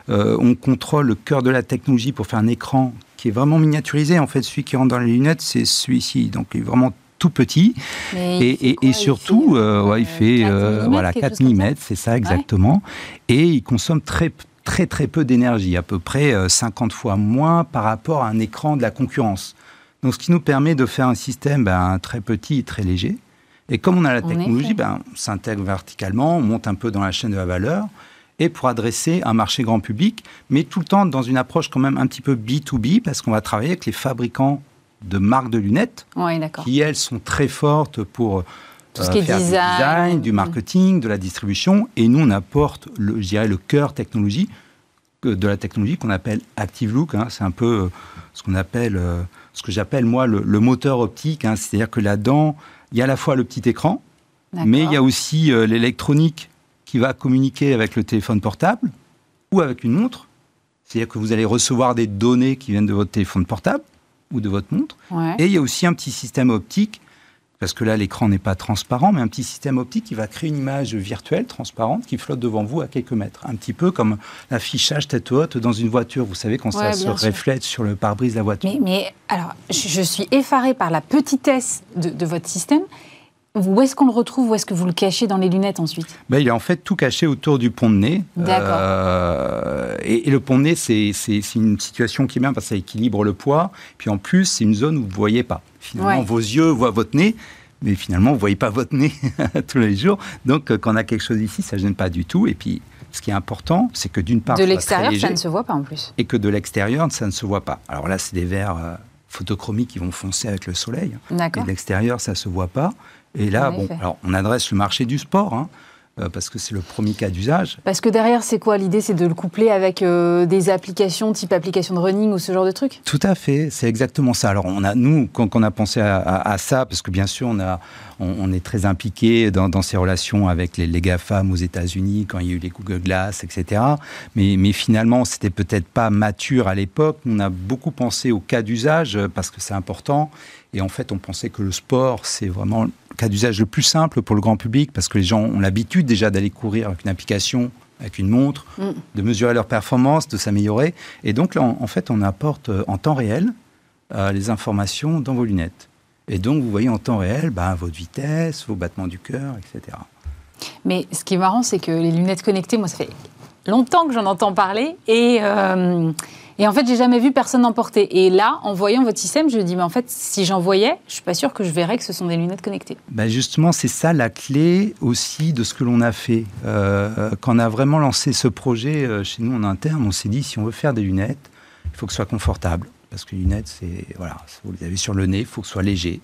on contrôle le cœur de la technologie pour faire un écran qui est vraiment miniaturisé. En fait, celui qui rentre dans les lunettes, c'est celui-ci. Donc, il est vraiment tout petit. Et, et, surtout, euh, il fait, euh, voilà, 4 mm, c'est ça exactement. Et il consomme très, très, très peu d'énergie, à peu près 50 euh, fois moins par rapport à un écran de la concurrence. Donc, ce qui nous permet de faire un système ben, très petit et très léger. Et comme on a la technologie, ben, on s'intègre verticalement, on monte un peu dans la chaîne de la valeur et pour adresser un marché grand public, mais tout le temps dans une approche quand même un petit peu B2B, parce qu'on va travailler avec les fabricants de marques de lunettes, qui elles sont très fortes pour tout ce euh, qui est faire design. du design, du marketing, de la distribution, et nous on apporte, le, je dirais, le cœur technologie de la technologie qu'on appelle Active Look. Hein. c'est un peu euh, ce qu'on appelle, euh, ce que j'appelle moi le, moteur optique. Hein. c'est-à-dire que là-dedans, il y a à la fois le petit écran, mais il y a aussi l'électronique qui va communiquer avec le téléphone portable ou avec une montre. C'est-à-dire que vous allez recevoir des données qui viennent de votre téléphone portable ou de votre montre. Et il y a aussi un petit système optique, parce que là l'écran n'est pas transparent, mais un petit système optique qui va créer une image virtuelle transparente qui flotte devant vous à quelques mètres. Un petit peu comme l'affichage tête haute dans une voiture. Vous savez, quand ça se reflète sur le pare-brise de la voiture. Mais, alors, je suis effarée par la petitesse de, de votre système. Où est-ce qu'on le retrouve Où est-ce que vous le cachez dans les lunettes ensuite? Ben, Il est en fait tout caché autour du pont de nez. D'accord. Euh, et, le pont de nez, c'est une situation qui est bien parce que ça équilibre le poids. Puis en plus, c'est une zone où vous ne voyez pas. Finalement, vos yeux voient votre nez, mais finalement, vous ne voyez pas votre nez tous les jours. Donc, euh, quand on a quelque chose ici, ça ne gêne pas du tout. Et puis, ce qui est important, c'est que d'une part... De l'extérieur, ça ne se voit pas en plus. Et que de l'extérieur, ça ne se voit pas. Alors là, c'est des verres... Euh, photochromiques qui vont foncer avec le soleil. D'accord. Et de l'extérieur, ça ne se voit pas. Et là, bon, alors on adresse le marché du sport. Hein. euh, parce que c'est le premier cas d'usage. Parce que derrière, c'est quoi? L'idée C'est de le coupler avec euh, des applications type application de running ou ce genre de trucs? Tout à fait, c'est exactement ça. Alors, on a, nous, quand, on a pensé à, ça, parce que bien sûr, on, a, on, est très impliqué dans, ces relations avec les, les GAFAM aux États-Unis, quand il y a eu les Google Glass, etc. Mais, mais finalement, c'était peut-être pas mature à l'époque. On a beaucoup pensé au cas d'usage parce que c'est important. Et en fait, on pensait que le sport, c'est vraiment cas d'usage le plus simple pour le grand public parce que les gens ont l'habitude déjà d'aller courir avec une application, avec une montre, mm. de mesurer leur performance, de s'améliorer. Et donc, là, en fait, on apporte euh, en temps réel euh, les informations dans vos lunettes. Et donc, vous voyez en temps réel bah, votre vitesse, vos battements du cœur, etc. Mais ce qui est marrant, c'est que les lunettes connectées, moi, ça fait longtemps que j'en entends parler. Et. Euh, et en fait, j'ai jamais vu personne en porter. Et là, en voyant votre système, je me dis, mais en fait, si j'en voyais, je suis pas sûre que je verrais que ce sont des lunettes connectées. Ben justement, c'est ça la clé aussi de ce que l'on a fait. Euh, quand on a vraiment lancé ce projet euh, chez nous en interne, on s'est dit, si on veut faire des lunettes, il faut que ce soit confortable. Parce que les lunettes, c'est, voilà, vous les avez sur le nez, il faut que ce soit léger.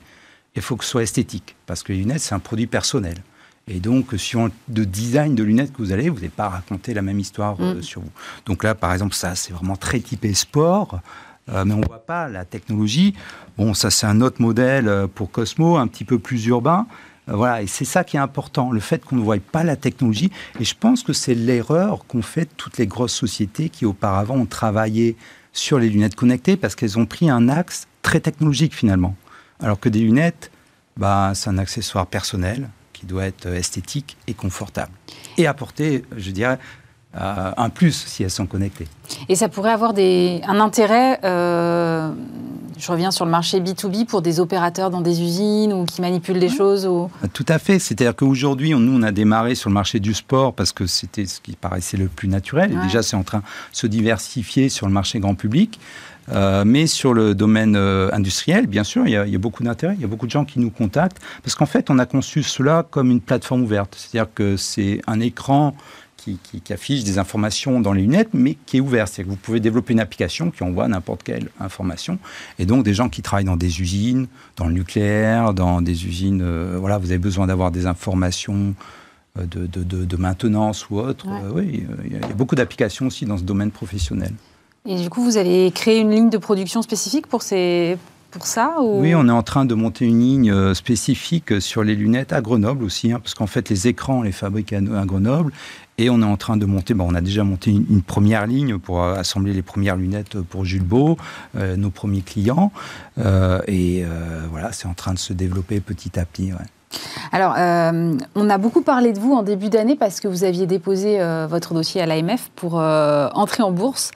Et il faut que ce soit esthétique. Parce que les lunettes, c'est un produit personnel. Et donc, sur le design de lunettes que vous allez, vous n'allez pas raconter la même histoire euh, mm. sur vous. Donc là, par exemple, ça, c'est vraiment très typé sport. Euh, mais on ne voit pas la technologie. Bon, ça, c'est un autre modèle euh, pour Cosmo, un petit peu plus urbain. voilà, et c'est ça qui est important, le fait qu'on ne voit pas la technologie. Et je pense que c'est l'erreur qu'ont fait toutes les grosses sociétés qui auparavant ont travaillé sur les lunettes connectées parce qu'elles ont pris un axe très technologique finalement. Alors que des lunettes, bah, c'est un accessoire personnel qui doit être esthétique et confortable. Et apporter, je dirais, euh, un plus si elles sont connectées. Et ça pourrait avoir des, un intérêt, euh, je reviens sur le marché B2B, pour des opérateurs dans des usines ou qui manipulent des choses ou... Tout à fait. C'est-à-dire qu'aujourd'hui, nous, on a démarré sur le marché du sport parce que c'était ce qui paraissait le plus naturel. Et déjà, c'est en train de se diversifier sur le marché grand public. Euh, mais sur le domaine euh, industriel, bien sûr, il y a, beaucoup d'intérêt. Il y a beaucoup de gens qui nous contactent parce qu'en fait, on a conçu cela comme une plateforme ouverte. C'est-à-dire que c'est un écran qui, affiche des informations dans les lunettes, mais qui est ouvert. C'est-à-dire que vous pouvez développer une application qui envoie n'importe quelle information. Et donc, des gens qui travaillent dans des usines, dans le nucléaire, dans des usines, euh, voilà, vous avez besoin d'avoir des informations. De, de, maintenance ou autre. oui, il y a beaucoup d'applications aussi dans ce domaine professionnel. Et du coup, vous allez créer une ligne de production spécifique pour ces, pour ça Oui, on est en train de monter une ligne euh, spécifique sur les lunettes à Grenoble aussi, hein, parce qu'en fait, les écrans, on les fabrique à, Grenoble. Et on est en train de monter, bon, on a déjà monté une, première ligne pour euh, assembler les premières lunettes pour Jules Beau, euh, nos premiers clients. et voilà, c'est en train de se développer petit à petit. Alors, on a beaucoup parlé de vous en début d'année parce que vous aviez déposé votre dossier à l'AMF pour entrer en bourse.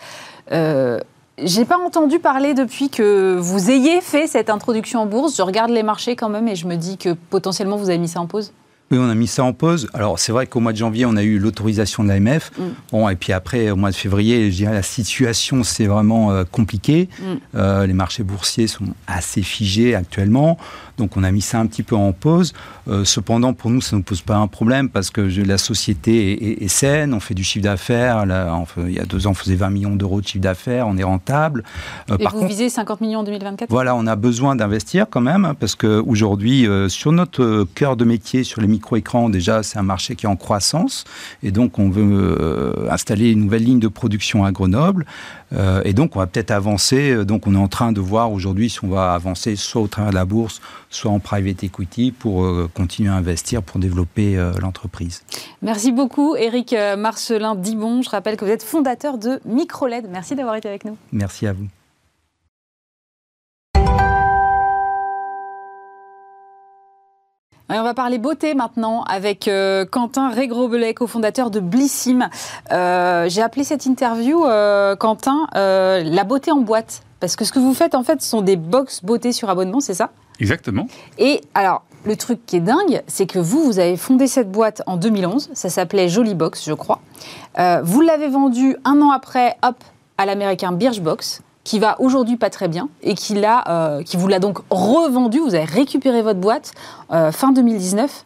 Euh, j'ai pas entendu parler depuis que vous ayez fait cette introduction en bourse. Je regarde les marchés quand même et je me dis que potentiellement vous avez mis ça en pause. Oui, on a mis ça en pause. Alors, c'est vrai qu'au mois de janvier, on a eu l'autorisation de l'AMF. Mm. Bon, et puis après, au mois de février, je dirais la situation, c'est vraiment euh, compliqué. Mm. Euh, les marchés boursiers sont assez figés actuellement. Donc, on a mis ça un petit peu en pause. Euh, cependant, pour nous, ça ne pose pas un problème parce que la société est, saine. On fait du chiffre d'affaires. Il y a deux ans, on faisait 20 millions d'euros de chiffre d'affaires. On est rentable. et vous visez 50 millions en 2024 Voilà, on a besoin d'investir quand même hein, parce qu'aujourd'hui, sur notre cœur de métier, sur les micro-écran, déjà, c'est un marché qui est en croissance. Et donc, on veut euh, installer une nouvelle ligne de production à Grenoble. Euh, et donc, on va peut-être avancer. Donc, on est en train de voir aujourd'hui si on va avancer soit au travers de la bourse, soit en private equity pour euh, continuer à investir, pour développer l'entreprise. Merci beaucoup, Eric Marcelin Dibon. Je rappelle que vous êtes fondateur de Microled. Merci d'avoir été avec nous. Merci à vous. on va parler beauté maintenant avec euh, Quentin Régrobelais, cofondateur de Blissim. Euh, j'ai appelé cette interview, euh, Quentin, la beauté en boîte. Parce que ce que vous faites, en fait, ce sont des box beauté sur abonnement, c'est ça? Exactement. Et alors, le truc qui est dingue, c'est que vous, vous avez fondé cette boîte en 2011. Ça s'appelait Jolie Box, je crois. vous l'avez vendue un an après, hop, à l'américain Birchbox qui va aujourd'hui pas très bien et qui, euh, qui vous l'a donc revendu. Vous avez récupéré votre boîte euh, fin 2019.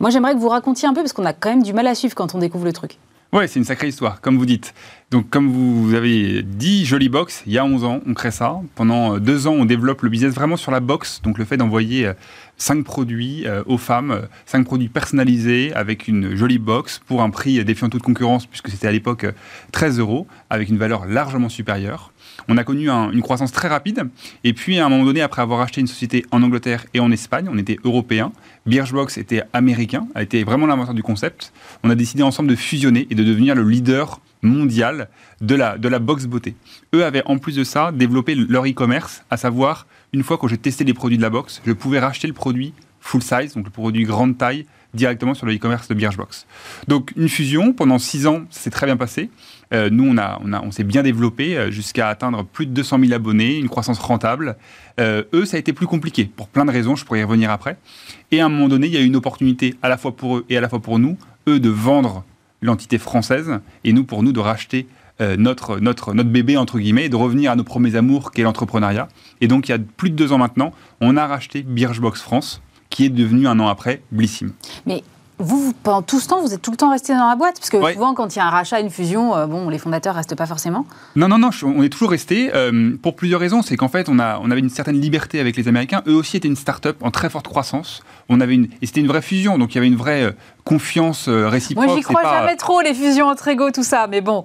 Moi, j'aimerais que vous racontiez un peu, parce qu'on a quand même du mal à suivre quand on découvre le truc. Ouais, c'est une sacrée histoire, comme vous dites. Donc, comme vous avez dit, Jolie Box, il y a 11 ans, on crée ça. Pendant deux ans, on développe le business vraiment sur la box, donc le fait d'envoyer cinq produits aux femmes, cinq produits personnalisés avec une jolie box pour un prix défiant toute concurrence, puisque c'était à l'époque 13 euros, avec une valeur largement supérieure. On a connu une croissance très rapide. Et puis, à un moment donné, après avoir acheté une société en Angleterre et en Espagne, on était européen. Birchbox était américain, a été vraiment l'inventeur du concept. On a décidé ensemble de fusionner et de devenir le leader mondial de la, de la box beauté. Eux avaient en plus de ça développé leur e-commerce, à savoir, une fois que j'ai testé les produits de la box, je pouvais racheter le produit full size, donc le produit grande taille, directement sur le e-commerce de Birchbox. Donc une fusion, pendant six ans, ça s'est très bien passé. Euh, nous, on, a, on, a, on s'est bien développé euh, jusqu'à atteindre plus de 200 000 abonnés, une croissance rentable. Euh, eux, ça a été plus compliqué, pour plein de raisons, je pourrais y revenir après. Et à un moment donné, il y a eu une opportunité, à la fois pour eux et à la fois pour nous, eux de vendre l'entité française, et nous, pour nous, de racheter notre, notre, notre bébé, entre guillemets, et de revenir à nos premiers amours, qui est l'entrepreneuriat. Et donc, il y a plus de deux ans maintenant, on a racheté Birchbox France, qui est devenu un an après Blissim. Mais vous, pendant tout ce temps, vous êtes tout le temps resté dans la boîte Parce que souvent, quand il y a un rachat, une fusion, euh, bon, les fondateurs restent pas forcément. Non, non, non, on est toujours resté euh, pour plusieurs raisons. C'est qu'en fait, on, a, on avait une certaine liberté avec les Américains. Eux aussi étaient une start-up en très forte croissance. On avait une, et c'était une vraie fusion, donc il y avait une vraie euh, confiance réciproque. Moi, j'y crois jamais trop, les fusions entre égaux, tout ça, mais bon.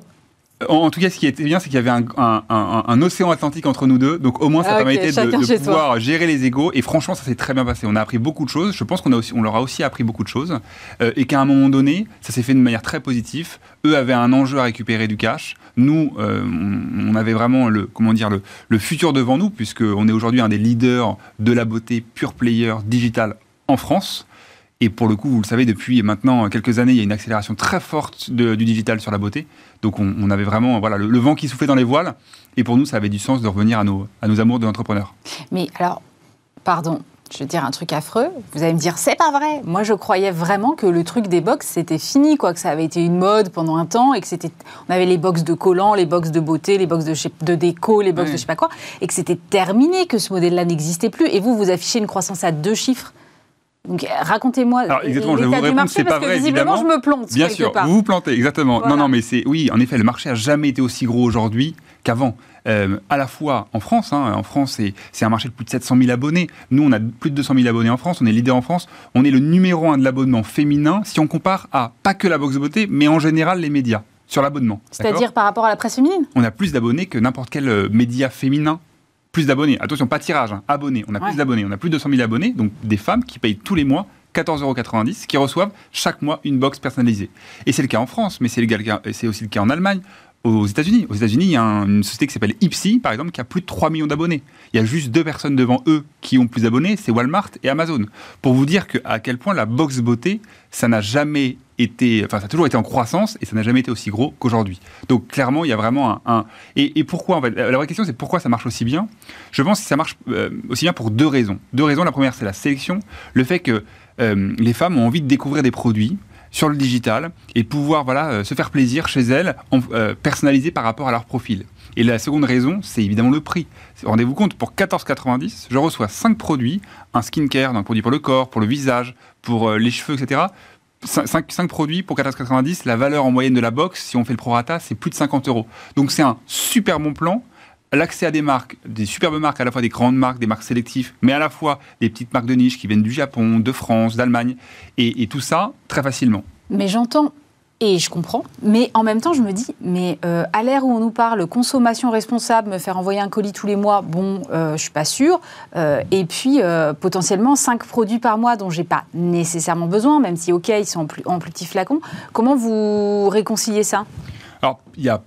En tout cas, ce qui était bien, c'est qu'il y avait un, océan Atlantique entre nous deux. Donc, au moins, ça ah, permettait de, pouvoir gérer les égaux. Et franchement, ça s'est très bien passé. On a appris beaucoup de choses. Je pense qu'on on leur a aussi appris beaucoup de choses. Euh, et qu'à un moment donné, ça s'est fait de manière très positive. Eux avaient un enjeu à récupérer du cash. Nous, euh, on avait vraiment le, comment dire, le, le futur devant nous, puisqu'on est aujourd'hui un des leaders de la beauté pure player digital en France. Et pour le coup, vous le savez, depuis maintenant quelques années, il y a une accélération très forte du digital sur la beauté. Donc on, avait vraiment voilà, le, vent qui soufflait dans les voiles. Et pour nous, ça avait du sens de revenir à nos, à nos amours de l'entrepreneur. Mais alors, pardon, je vais dire un truc affreux. Vous allez me dire, c'est pas vrai. Moi, je croyais vraiment que le truc des box, c'était fini, quoi, que ça avait été une mode pendant un temps et que c'était, on avait les box de collants, les box de beauté, les box de, de déco, les box de je sais pas quoi, et que c'était terminé, que ce modèle-là n'existait plus. Et vous, vous affichez une croissance à deux chiffres. Donc racontez-moi exactement, je vous réponds, c'est pas vrai, visiblement je me plante. Bien sûr, vous vous plantez, exactement. Non, non, mais c'est oui, en effet, le marché a jamais été aussi gros aujourd'hui qu'avant. Euh, à la fois en France, hein, en France c'est un marché de plus de 700 000 abonnés. Nous, on a plus de 200 000 abonnés en France, on est leader en France. On est le numéro un de l'abonnement féminin si on compare à pas que la box beauté, mais en général les médias sur l'abonnement. C'est-à-dire par rapport à la presse féminine? On a plus d'abonnés que n'importe quel euh, média féminin plus d'abonnés. Attention, pas tirage, hein, abonnés. On a plus d'abonnés. On a plus de 200 000 abonnés, donc des femmes qui payent tous les mois 14,90 euros, qui reçoivent chaque mois une box personnalisée. Et c'est le cas en France, mais c'est aussi le cas en Allemagne, aux États-Unis. Aux États-Unis, il y a une société qui s'appelle Ipsy, par exemple, qui a plus de 3 millions d'abonnés. Il y a juste deux personnes devant eux qui ont plus d'abonnés, c'est Walmart et Amazon. Pour vous dire que, à quel point la box beauté, ça n'a jamais ça a toujours été en croissance et ça n'a jamais été aussi gros qu'aujourd'hui. Donc, clairement, il y a vraiment un. Et, pourquoi, la vraie question, c'est pourquoi ça marche aussi bien? Je pense que ça marche euh, aussi bien pour deux raisons. Deux raisons. La première, c'est la sélection. Le fait que euh, les femmes ont envie de découvrir des produits sur le digital et pouvoir voilà, euh, se faire plaisir chez elles, en, personnalisé par rapport à leur profil. Et la seconde raison, c'est évidemment le prix. Rendez-vous compte, pour 14,90, je reçois 5 produits, un skincare, un produit pour le corps, pour le visage, pour les cheveux, etc. 5, 5 produits pour 14,90, la valeur en moyenne de la box, si on fait le prorata, c'est plus de 50 euros. Donc c'est un super bon plan l'accès à des marques, des superbes marques, à la fois des grandes marques, des marques sélectives, mais à la fois des petites marques de niche qui viennent du Japon, de France, d'Allemagne, et, tout ça très facilement. Mais j'entends. Et je comprends, mais en même temps, je me dis, mais euh, à l'ère où on nous parle consommation responsable, me faire envoyer un colis tous les mois, bon, euh, je suis pas sûre. Euh, et puis, potentiellement, 5 produits par mois dont j'ai pas nécessairement besoin, même si, ok, ils sont en plus, en plus petits flacons. Comment vous réconciliez ça? Alors, il y a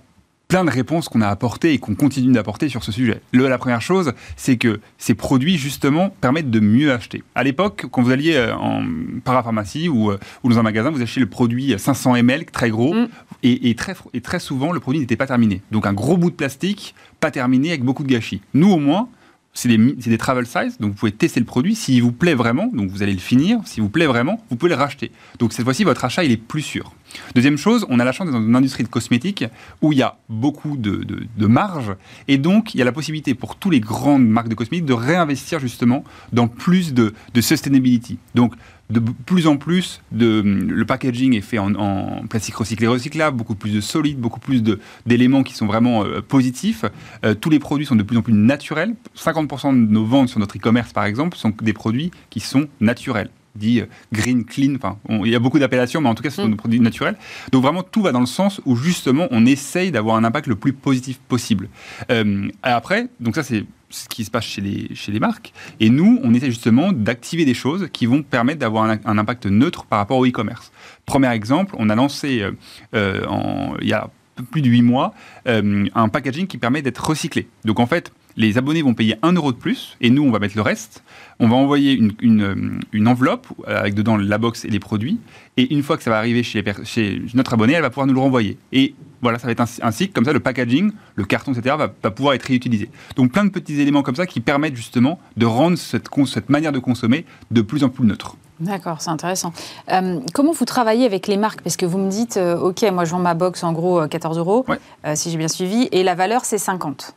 plein de réponses qu'on a apportées et qu'on continue d'apporter sur ce sujet. Le, la première chose, c'est que ces produits, justement, permettent de mieux acheter. À l'époque, quand vous alliez euh, en parapharmacie ou, euh, ou, dans un magasin, vous achetiez le produit 500 ml, très gros, mm. et, très, et très souvent, le produit n'était pas terminé. Donc un gros bout de plastique, pas terminé, avec beaucoup de gâchis. Nous, au moins, c'est des, travel size, donc vous pouvez tester le produit. S'il vous plaît vraiment, donc vous allez le finir, s'il vous plaît vraiment, vous pouvez le racheter. Donc cette fois-ci, votre achat, il est plus sûr. Deuxième chose, on a la chance d'être dans une industrie de cosmétiques où il y a beaucoup de, de, marge et donc il y a la possibilité pour tous les grandes marques de cosmétiques de réinvestir justement dans plus de, de sustainability. Donc de plus en plus, de, le packaging est fait en, en plastique recyclé recyclable, beaucoup plus de solide, beaucoup plus d'éléments qui sont vraiment euh, positifs. Euh, tous les produits sont de plus en plus naturels. 50% de nos ventes sur notre e-commerce, par exemple, sont des produits qui sont naturels dit euh, green, clean. Enfin, il y a beaucoup d'appellations, mais en tout cas, ce sont Mm. des produits naturels. Donc vraiment, tout va dans le sens où justement, on essaye d'avoir un impact le plus positif possible. Euh, après, donc ça, c'est ce qui se passe chez les, chez les marques. Et nous, on essaie justement d'activer des choses qui vont permettre d'avoir un, un impact neutre par rapport au e-commerce. Premier exemple, on a lancé euh, euh, en- il y a plus de 8 mois euh, un packaging qui permet d'être recyclé. Donc en fait, les abonnés vont payer 1 euro de plus et nous, on va mettre le reste. On va envoyer une, une, euh, une enveloppe avec dedans la box et les produits. Et une fois que ça va arriver chez, les per- chez notre abonné, elle va pouvoir nous le renvoyer. Et voilà, ça va être un, un cycle comme ça, le packaging, le carton, etc., va, va pouvoir être réutilisé. Donc plein de petits éléments comme ça qui permettent justement de rendre cette, manière de consommer de plus en plus neutre. D'accord, c'est intéressant. Euh, comment vous travaillez avec les marques? Parce que vous me dites, euh, OK, moi je vends ma box en gros euh, 14 euros, Ouais. euh, si j'ai bien suivi, et la valeur c'est 50.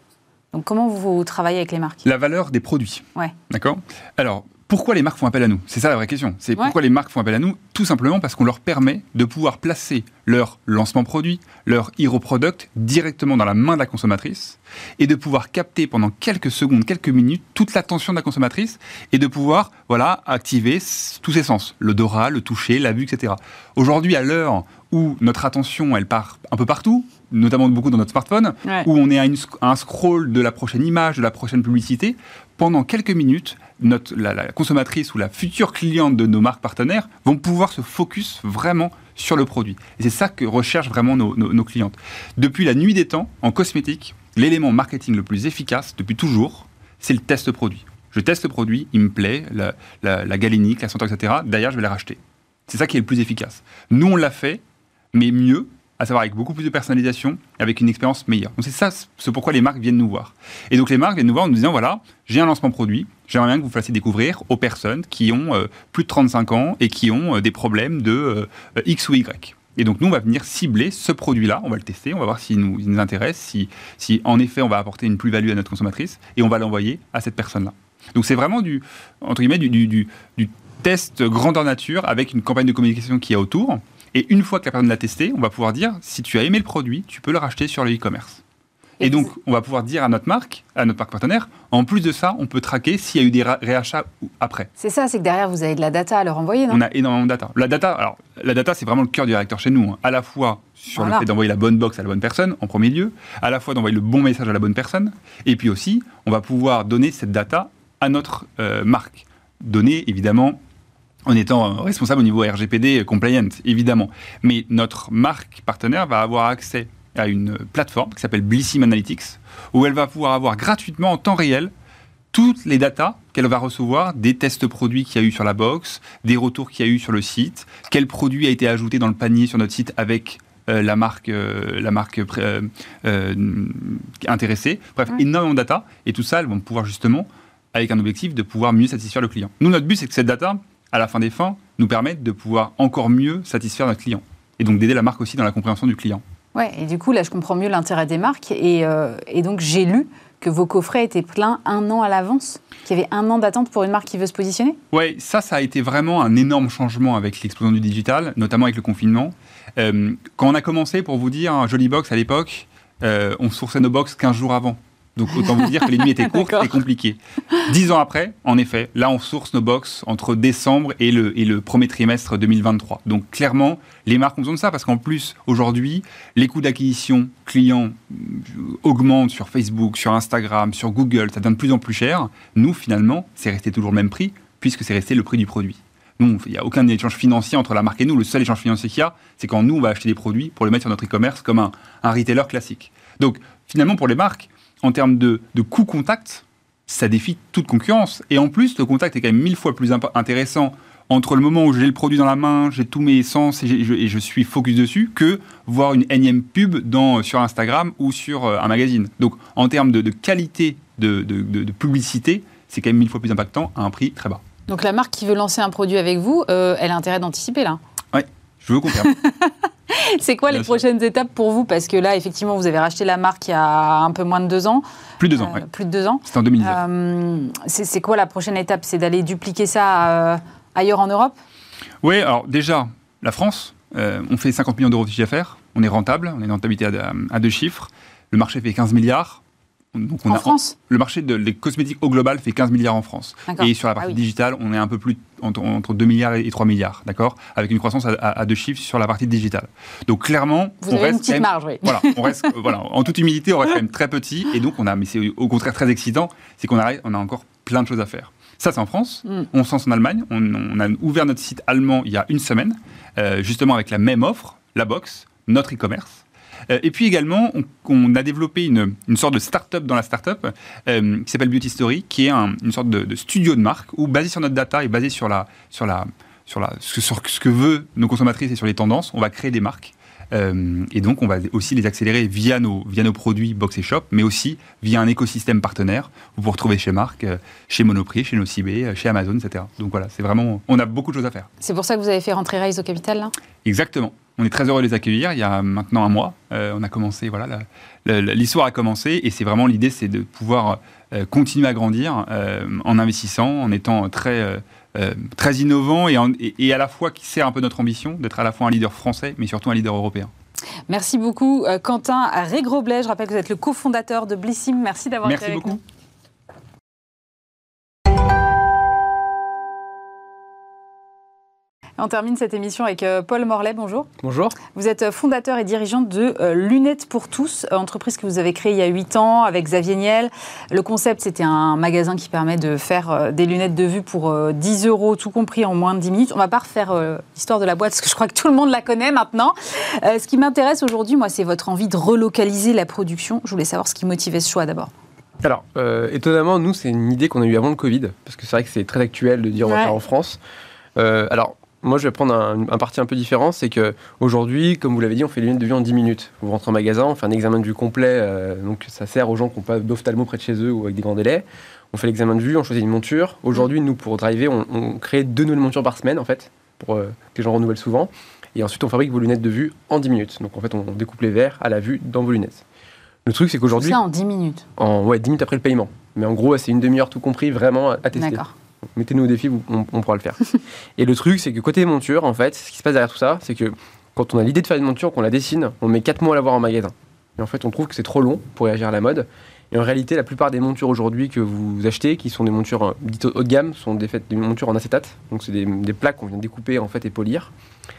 Donc comment vous travaillez avec les marques? La valeur des produits. Ouais. D'accord? Alors, pourquoi les marques font appel à nous? C'est ça la vraie question. C'est Ouais. pourquoi les marques font appel à nous? Tout simplement parce qu'on leur permet de pouvoir placer leur lancement produit, leur hero product directement dans la main de la consommatrice et de pouvoir capter pendant quelques secondes, quelques minutes toute l'attention de la consommatrice et de pouvoir voilà activer tous ses sens, l'odorat, le toucher, la vue, etc. Aujourd'hui, à l'heure où notre attention elle part un peu partout, notamment beaucoup dans notre smartphone, Ouais. où on est à, une sc- à un scroll de la prochaine image, de la prochaine publicité, pendant quelques minutes, notre, la, consommatrice ou la future cliente de nos marques partenaires vont pouvoir se focus vraiment sur le produit. Et c'est ça que recherchent vraiment nos, nos- clientes. Depuis la nuit des temps, en cosmétique, l'élément marketing le plus efficace, depuis toujours, c'est le test produit. Je teste le produit, il me plaît, la, la, la galénique, la senteur, etc. D'ailleurs, je vais la racheter. C'est ça qui est le plus efficace. Nous, on l'a fait, mais mieux, à savoir avec beaucoup plus de personnalisation, avec une expérience meilleure. Donc c'est ça, c'est pourquoi les marques viennent nous voir. Et donc les marques viennent nous voir en nous disant, voilà, j'ai un lancement produit, j'aimerais bien que vous fassiez découvrir aux personnes qui ont euh, plus de 35 ans et qui ont euh, des problèmes de euh, X ou Y. Et donc nous, on va venir cibler ce produit-là, on va le tester, on va voir s'il nous, il nous intéresse, si, si en effet on va apporter une plus-value à notre consommatrice, et on va l'envoyer à cette personne-là. Donc c'est vraiment du, entre guillemets, du- du test grandeur nature avec une campagne de communication qui est autour. Et une fois que la personne l'a testé, on va pouvoir dire si tu as aimé le produit, tu peux le racheter sur le e-commerce. Et, donc, on va pouvoir dire à notre marque, à notre marque partenaire, en plus de ça, on peut traquer s'il y a eu des réachats après. C'est ça, c'est que derrière vous avez de la data à leur envoyer, non? On a énormément de data. La data, alors, la data, c'est vraiment le cœur du réacteur chez nous. hein. À la fois sur Voilà. le fait d'envoyer la bonne box à la bonne personne, en premier lieu, à la fois d'envoyer le bon message à la bonne personne, et puis aussi, on va pouvoir donner cette data à notre euh, marque. Donner, évidemment, en étant responsable au niveau RGPD compliant, évidemment. Mais notre marque partenaire va avoir accès à une plateforme qui s'appelle Blissim Analytics, où elle va pouvoir avoir gratuitement en temps réel toutes les datas qu'elle va recevoir des tests produits qu'il y a eu sur la box, des retours qu'il y a eu sur le site, quel produit a été ajouté dans le panier sur notre site avec euh, la marque, euh, la marque euh, euh, intéressée. Bref, Ouais. énormément de data. Et tout ça, elles vont pouvoir justement, avec un objectif de pouvoir mieux satisfaire le client. Nous, notre but, c'est que cette data, à la fin des fins, nous permette de pouvoir encore mieux satisfaire notre client. Et donc d'aider la marque aussi dans la compréhension du client. Ouais, et du coup, là, je comprends mieux l'intérêt des marques. Et, euh, et donc, j'ai lu que vos coffrets étaient pleins un an à l'avance, qu'il y avait un an d'attente pour une marque qui veut se positionner? Ouais, ça, ça a été vraiment un énorme changement avec l'explosion du digital, notamment avec le confinement. Euh, quand on a commencé, pour vous dire, Jolly Box à l'époque, euh, on sourçait nos box 15 jours avant. Donc autant vous dire que les nuits étaient courtes et compliquées. Dix ans après, en effet, là on source nos box entre décembre et le, et le premier trimestre 2023. Donc clairement, les marques ont besoin de ça parce qu'en plus, aujourd'hui, les coûts d'acquisition clients euh, augmentent sur Facebook, sur Instagram, sur Google, ça devient de plus en plus cher. Nous, finalement, c'est resté toujours le même prix puisque c'est resté le prix du produit. Nous, il n'y a aucun échange financier entre la marque et nous. Le seul échange financier qu'il y a, c'est quand nous, on va acheter des produits pour les mettre sur notre e-commerce comme un, un retailer classique. Donc, finalement, pour les marques, en termes de, de coût contact, ça défie toute concurrence. Et en plus, le contact est quand même mille fois plus intéressant entre le moment où j'ai le produit dans la main, j'ai tous mes sens et, je, suis focus dessus, que voir une énième pub dans, sur Instagram ou sur euh, un magazine. Donc, en termes de, qualité de- de publicité, c'est quand même mille fois plus impactant à un prix très bas. Donc, la marque qui veut lancer un produit avec vous, euh, elle a intérêt d'anticiper, là? Je vous confirme. C'est quoi les prochaines étapes pour vous? Parce que là, effectivement, vous avez racheté la marque il y a un peu moins de deux ans. Plus de deux ans, euh, Plus de deux ans. C'était en 2019. Euh, c'est quoi la prochaine étape? C'est d'aller dupliquer ça euh, ailleurs en Europe? Oui, alors déjà, la France, on fait 50 millions d'euros de chiffre d'affaires, on est rentable, on est une rentabilité à, deux chiffres. Le marché fait 15 milliards. En France Le marché des cosmétiques au global fait 15 milliards en France. Et sur la partie ah digitale, on est un peu plus entre, 2 milliards et 3 milliards, d'accord? Avec une croissance à, deux chiffres sur la partie digitale. Donc clairement, Vous on avez reste une petite marge, oui. Voilà, on reste, voilà, en toute humilité, on reste quand même très petit. Et donc, on a, mais c'est au contraire très excitant, c'est qu'on a, on a encore plein de choses à faire. Ça, c'est en France. Mm. On se lance en Allemagne. On, a ouvert notre site allemand il y a une semaine, euh, justement avec la même offre, la box, notre e-commerce. Euh, et puis également, on, a développé une, sorte de start-up dans la start-up euh, qui s'appelle Beauty Story, qui est une sorte de, studio de marque où, basé sur notre data et basé sur, la, sur, la, sur, la, sur ce que veut nos consommatrices et sur les tendances, on va créer des marques. Euh, et donc, on va aussi les accélérer via nos, via nos produits Box et Shop, mais aussi via un écosystème partenaire. Vous pouvez retrouver chez Marc, chez Monoprix, chez Nocibé, chez Amazon, etc. Donc voilà, c'est vraiment, on a beaucoup de choses à faire. C'est pour ça que vous avez fait rentrer Rise au capital, là? Exactement. On est très heureux de les accueillir. Il y a maintenant un mois, euh, on a commencé, voilà, l'histoire a commencé et c'est vraiment l'idée, c'est de pouvoir euh, continuer à grandir euh, en investissant, en étant très très innovant et, et, à la fois qui sert un peu notre ambition d'être à la fois un leader français, mais surtout un leader européen. Merci beaucoup, Quentin Régroblet. Je rappelle que vous êtes le cofondateur de Blissim. Merci d'avoir été avec nous. On termine cette émission avec euh, Paul Morlet. Bonjour. Bonjour. Vous êtes euh, fondateur et dirigeant de euh, Lunettes pour tous, entreprise que vous avez créée il y a 8 ans avec Xavier Niel. Le concept, c'était un magasin qui permet de faire des lunettes de vue pour 10 euros, tout compris en moins de 10 minutes. On va pas refaire l'histoire de la boîte parce que je crois que tout le monde la connaît maintenant. Ce qui m'intéresse aujourd'hui, moi, c'est votre envie de relocaliser la production. Je voulais savoir ce qui motivait ce choix d'abord. Alors, étonnamment, nous, c'est une idée qu'on a eue avant le Covid, parce que c'est vrai que c'est très actuel de dire on va faire en France. alors, moi, je vais prendre un, parti un peu différent. C'est que aujourd'hui, comme vous l'avez dit, on fait les lunettes de vue en 10 minutes. Vous rentrez en magasin, on fait un examen de vue complet. Euh, donc, ça sert aux gens qui n'ont pas d'ophtalmo près de chez eux ou avec des grands délais. On fait l'examen de vue, on choisit une monture. Aujourd'hui, nous, pour driver, on, crée deux nouvelles montures par semaine, en fait, pour euh, que les gens renouvellent souvent. Et ensuite, on fabrique vos lunettes de vue en 10 minutes. Donc, en fait, on, découpe les verres à la vue dans vos lunettes. Le truc, c'est qu'aujourd'hui. Ça en 10 minutes en, Ouais, 10 minutes après le paiement. Mais en gros, c'est une demi-heure tout compris, vraiment à tester. D'accord mettez-nous au défi, on, pourra le faire. et le truc, c'est que côté monture, en fait, ce qui se passe derrière tout ça, c'est que quand on a l'idée de faire une monture, qu'on la dessine, on met 4 mois à l'avoir en magasin. Et en fait, on trouve que c'est trop long pour réagir à la mode. Et en réalité, la plupart des montures aujourd'hui que vous achetez, qui sont des montures euh, dites haut de gamme, sont des, des montures en acétate. Donc, c'est des, plaques qu'on vient découper en fait et polir.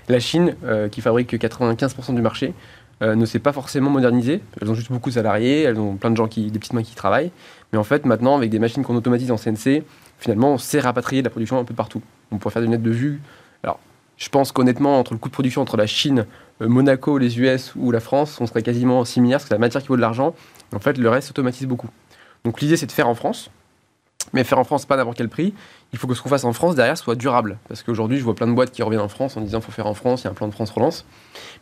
La Chine, euh, qui fabrique 95% du marché, euh, ne s'est pas forcément modernisée. Elles ont juste beaucoup de salariés, elles ont plein de gens qui, des petites mains qui travaillent. Mais en fait, maintenant, avec des machines qu'on automatise en CNC, finalement, on sait rapatrier de la production un peu partout. On pourrait faire des lunettes de vue. Alors, je pense qu'honnêtement, entre le coût de production entre la Chine, euh, Monaco, les US ou la France, on serait quasiment similaires, parce que la matière qui vaut de l'argent, en fait, le reste s'automatise beaucoup. Donc l'idée, c'est de faire en France. Mais faire en France, pas n'importe quel prix. Il faut que ce qu'on fasse en France derrière soit durable. Parce qu'aujourd'hui, je vois plein de boîtes qui reviennent en France en disant faut faire en France, il y a un plan de France relance.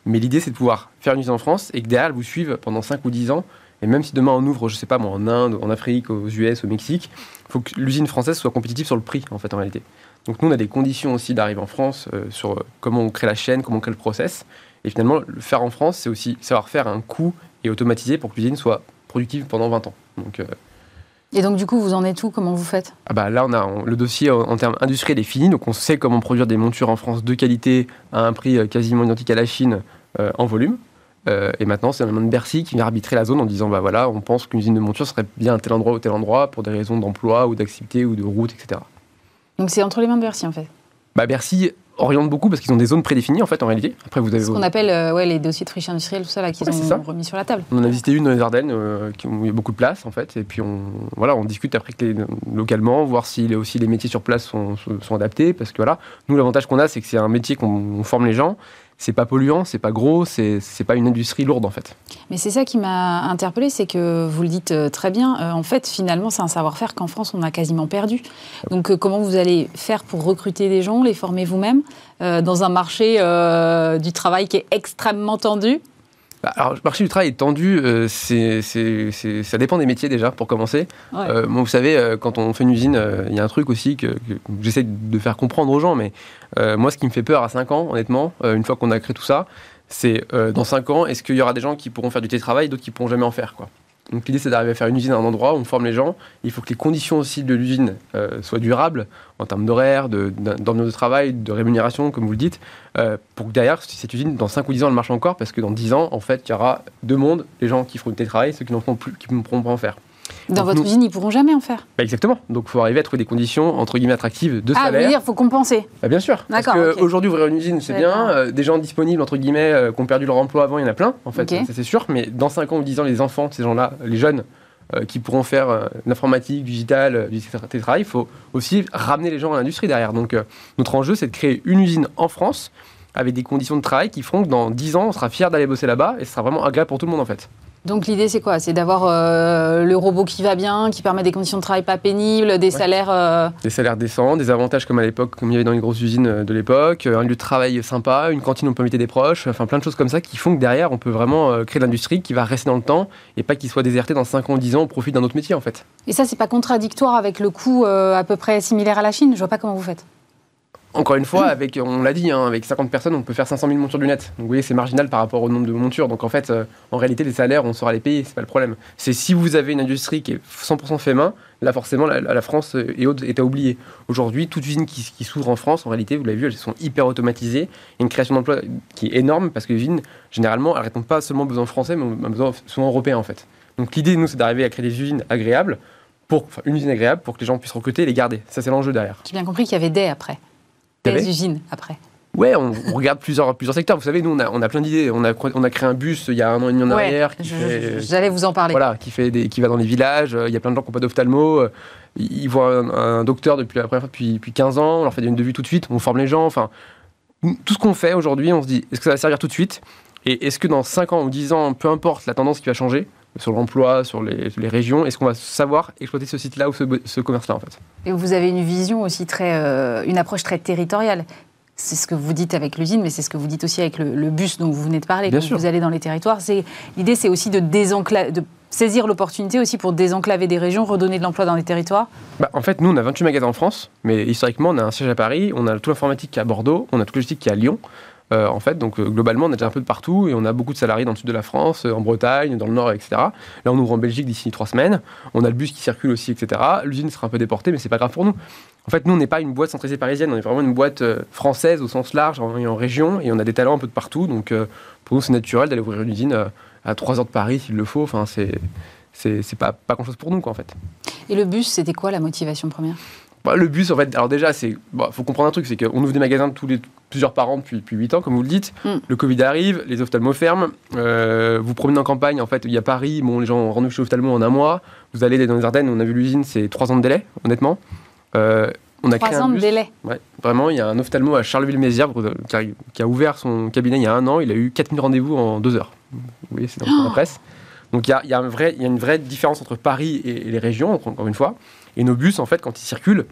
Mais l'idée, c'est de pouvoir faire une usine en France et que derrière, vous suive pendant 5 ou 10 ans et même si demain on ouvre, je sais pas moi, en Inde, en Afrique, aux US, au Mexique, il faut que l'usine française soit compétitive sur le prix, en fait, en réalité. Donc nous, on a des conditions aussi d'arriver en France euh, sur euh, comment on crée la chaîne, comment on crée le process. Et finalement, le faire en France, c'est aussi savoir faire un coût et automatiser pour que l'usine soit productive pendant 20 ans. Donc, euh, et donc, du coup, vous en êtes où? Comment vous faites? Ah bah Là, on a le dossier en, termes industriels est fini. Donc, on sait comment produire des montures en France de qualité à un prix quasiment identique à la Chine en volume. Euh, et maintenant, c'est la main de Bercy qui vient arbitrer la zone en disant bah voilà, on pense qu'une usine de monture serait bien à tel endroit ou tel endroit pour des raisons d'emploi ou d'activité ou de route, etc. Donc c'est entre les mains de Bercy en fait? Bah Bercy oriente beaucoup parce qu'ils ont des zones prédéfinies en fait en réalité. Après vous avez ce qu'on appelle euh, ouais, les dossiers de friche industrielle tout ça là qu'ils ont remis sur la table. On en a visité une dans les Ardennes euh, où il y a beaucoup de place en fait et puis on voilà on discute après que les, localement voir si aussi les métiers sur place sont, sont adaptés parce que voilà nous l'avantage qu'on a c'est que c'est un métier qu'on forme les gens c'est pas polluant, c'est pas gros, c'est pas une industrie lourde en fait. Mais c'est ça qui m'a interpellé, c'est que vous le dites euh, très bien, euh, en fait finalement c'est un savoir-faire qu'en France on a quasiment perdu. Donc euh, comment vous allez faire pour recruter des gens, les former vous-même dans un marché du travail qui est extrêmement tendu? Bah, alors, le marché du travail est tendu, euh, c'est, ça dépend des métiers déjà, pour commencer. Euh, vous savez, euh, quand on fait une usine, il y a un truc aussi que, j'essaie de faire comprendre aux gens, mais moi, ce qui me fait peur à 5 ans, honnêtement, une fois qu'on a créé tout ça, c'est dans 5 ans, est-ce qu'il y aura des gens qui pourront faire du télétravail et d'autres qui pourront jamais en faire quoi. Donc l'idée c'est d'arriver à faire une usine à un endroit où on forme les gens. Il faut que les conditions aussi de l'usine euh, soient durables en termes d'horaire, d'environnement de travail, de rémunération, comme vous le dites, euh, pour que derrière, cette usine, dans 5 ou 10 ans, elle marche encore, parce que dans 10 ans, en fait, il y aura deux mondes, les gens qui feront du télétravail ceux qui plus, qui ne pourront pas en faire. Dans Donc votre nous- usine, ils pourront jamais en faire. Bah, exactement. Donc il faut arriver à trouver des conditions, entre guillemets, attractives de Ah, vous salaire. voulez dire, faut compenser. Bah, bien sûr. Parce qu'aujourd'hui, ouvrir une usine, c'est bien. Euh, des gens disponibles, entre guillemets, euh, qui ont perdu leur emploi avant, il y en a plein, en fait, c'est sûr. Mais dans 5 ans ou 10 ans, les enfants, ces gens-là, les jeunes, euh, qui pourront faire euh, l'informatique, du digital, euh, du télétravail, il faut aussi ramener les gens à l'industrie derrière. Donc notre enjeu, c'est de créer une usine en France avec des conditions de travail qui feront que dans 10 ans, on sera fiers d'aller bosser là-bas et ce sera vraiment agréable pour tout le monde, en fait. Donc l'idée, c'est quoi? C'est d'avoir euh, le robot qui va bien, qui permet des conditions de travail pas pénibles, des salaires. euh, Des salaires décents, des avantages comme à l'époque, comme il y avait dans les grosses usines euh, de l'époque, un lieu de travail sympa, une cantine où on peut inviter des proches, enfin plein de choses comme ça qui font que derrière on peut vraiment créer de l'industrie qui va rester dans le temps et pas qu'il soit déserté dans 5 ans ou 10 ans au profit d'un autre métier en fait. Et ça, c'est pas contradictoire avec le coût euh, à peu près similaire à la Chine? Je vois pas comment vous faites. Encore une fois, avec, on l'a dit, hein, avec 50 personnes, on peut faire 500 000 montures du net. Donc vous voyez, c'est marginal par rapport au nombre de montures. Donc en fait, euh, en réalité, les salaires, on saura les payer, c'est pas le problème. C'est si vous avez une industrie qui est 100% fait main, là forcément, la, la France et autres est à oublier. Aujourd'hui, toute usine qui, qui s'ouvre en France, en réalité, vous l'avez vu, elles sont hyper automatisées. Il y a une création d'emplois qui est énorme parce que les usines, généralement, elles répondent pas seulement aux besoins français, mais aux besoins souvent européens en fait. Donc l'idée, nous, c'est d'arriver à créer des usines agréables, pour, enfin, une usine agréable pour que les gens puissent recruter et les garder. Ça, c'est l'enjeu derrière. J'ai bien compris qu'il y avait des après. Avait usines après. Ouais, on, on regarde plusieurs, plusieurs secteurs. Vous savez, nous, on a, on a plein d'idées. On a, on a créé un bus il y a un an et demi en Ouais, arrière J'allais vous en parler. voilà, qui, fait des, qui va dans les villages. Euh, Il y a plein de gens qui n'ont pas d'ophtalmo. Euh, Ils voient un, un docteur depuis la première fois depuis, depuis 15 ans. On leur fait une devis tout de suite. On forme les gens. Enfin, tout ce qu'on fait aujourd'hui, on se dit est-ce que ça va servir tout de suite? Et est-ce que dans 5 ans ou 10 ans, peu importe la tendance qui va changer, sur l'emploi, sur les, les régions, est-ce qu'on va savoir exploiter ce site-là ou ce, ce commerce-là en fait? Et vous avez une vision aussi très, euh, une approche très territoriale. C'est ce que vous dites avec l'usine, mais c'est ce que vous dites aussi avec le, le bus dont vous venez de parler. Bien Quand sûr. vous allez dans les territoires, c'est l'idée, c'est aussi de désenclaver, de saisir l'opportunité aussi pour désenclaver des régions, redonner de l'emploi dans les territoires. Bah, en fait, nous, on a 28 magasins en France, mais historiquement, on a un siège à Paris, on a tout l'informatique qui est à Bordeaux, on a tout le logistique qui est à Lyon. Euh, en fait, donc euh, globalement, on a déjà un peu de partout et on a beaucoup de salariés dans le sud de la France, euh, en Bretagne, dans le nord, etc. Là, on ouvre en Belgique d'ici trois semaines. On a le bus qui circule aussi, etc. L'usine sera un peu déportée, mais c'est pas grave pour nous. En fait, nous, on n'est pas une boîte centralisée parisienne, on est vraiment une boîte française au sens large, en, en région, et on a des talents un peu de partout. Donc, pour nous, c'est naturel d'aller ouvrir une usine à 3 heures de Paris s'il le faut. Enfin, c'est c'est pas, pas grand chose pour nous, quoi, en fait. Et le bus, c'était quoi la motivation première? Bah, le bus, en fait, alors déjà, c'est, bah, faut comprendre un truc, c'est qu'on ouvre des magasins tous les plusieurs par an depuis, depuis 8 ans, comme vous le dites. Mm. Le Covid arrive, les ophtalmos ferment. euh, vous promenez en campagne, en fait, il y a Paris, bon, les gens ont rendez-vous chez l'ophtalmo en un mois. Vous allez dans les Ardennes, on a vu l'usine, c'est 3 ans de délai, honnêtement. Euh, on a créé Trois un ans de délai. Ouais, vraiment, il y a un ophtalmo à Charleville-Mézières qui, a- qui a ouvert son cabinet il y a un an. Il a eu 4000 rendez-vous en deux heures. Vous voyez, c'est dans la presse. Donc il y a, il y a un vrai- il y a une vraie différence entre Paris et, et les régions, encore une fois. Et nos bus, en fait, quand ils circulent,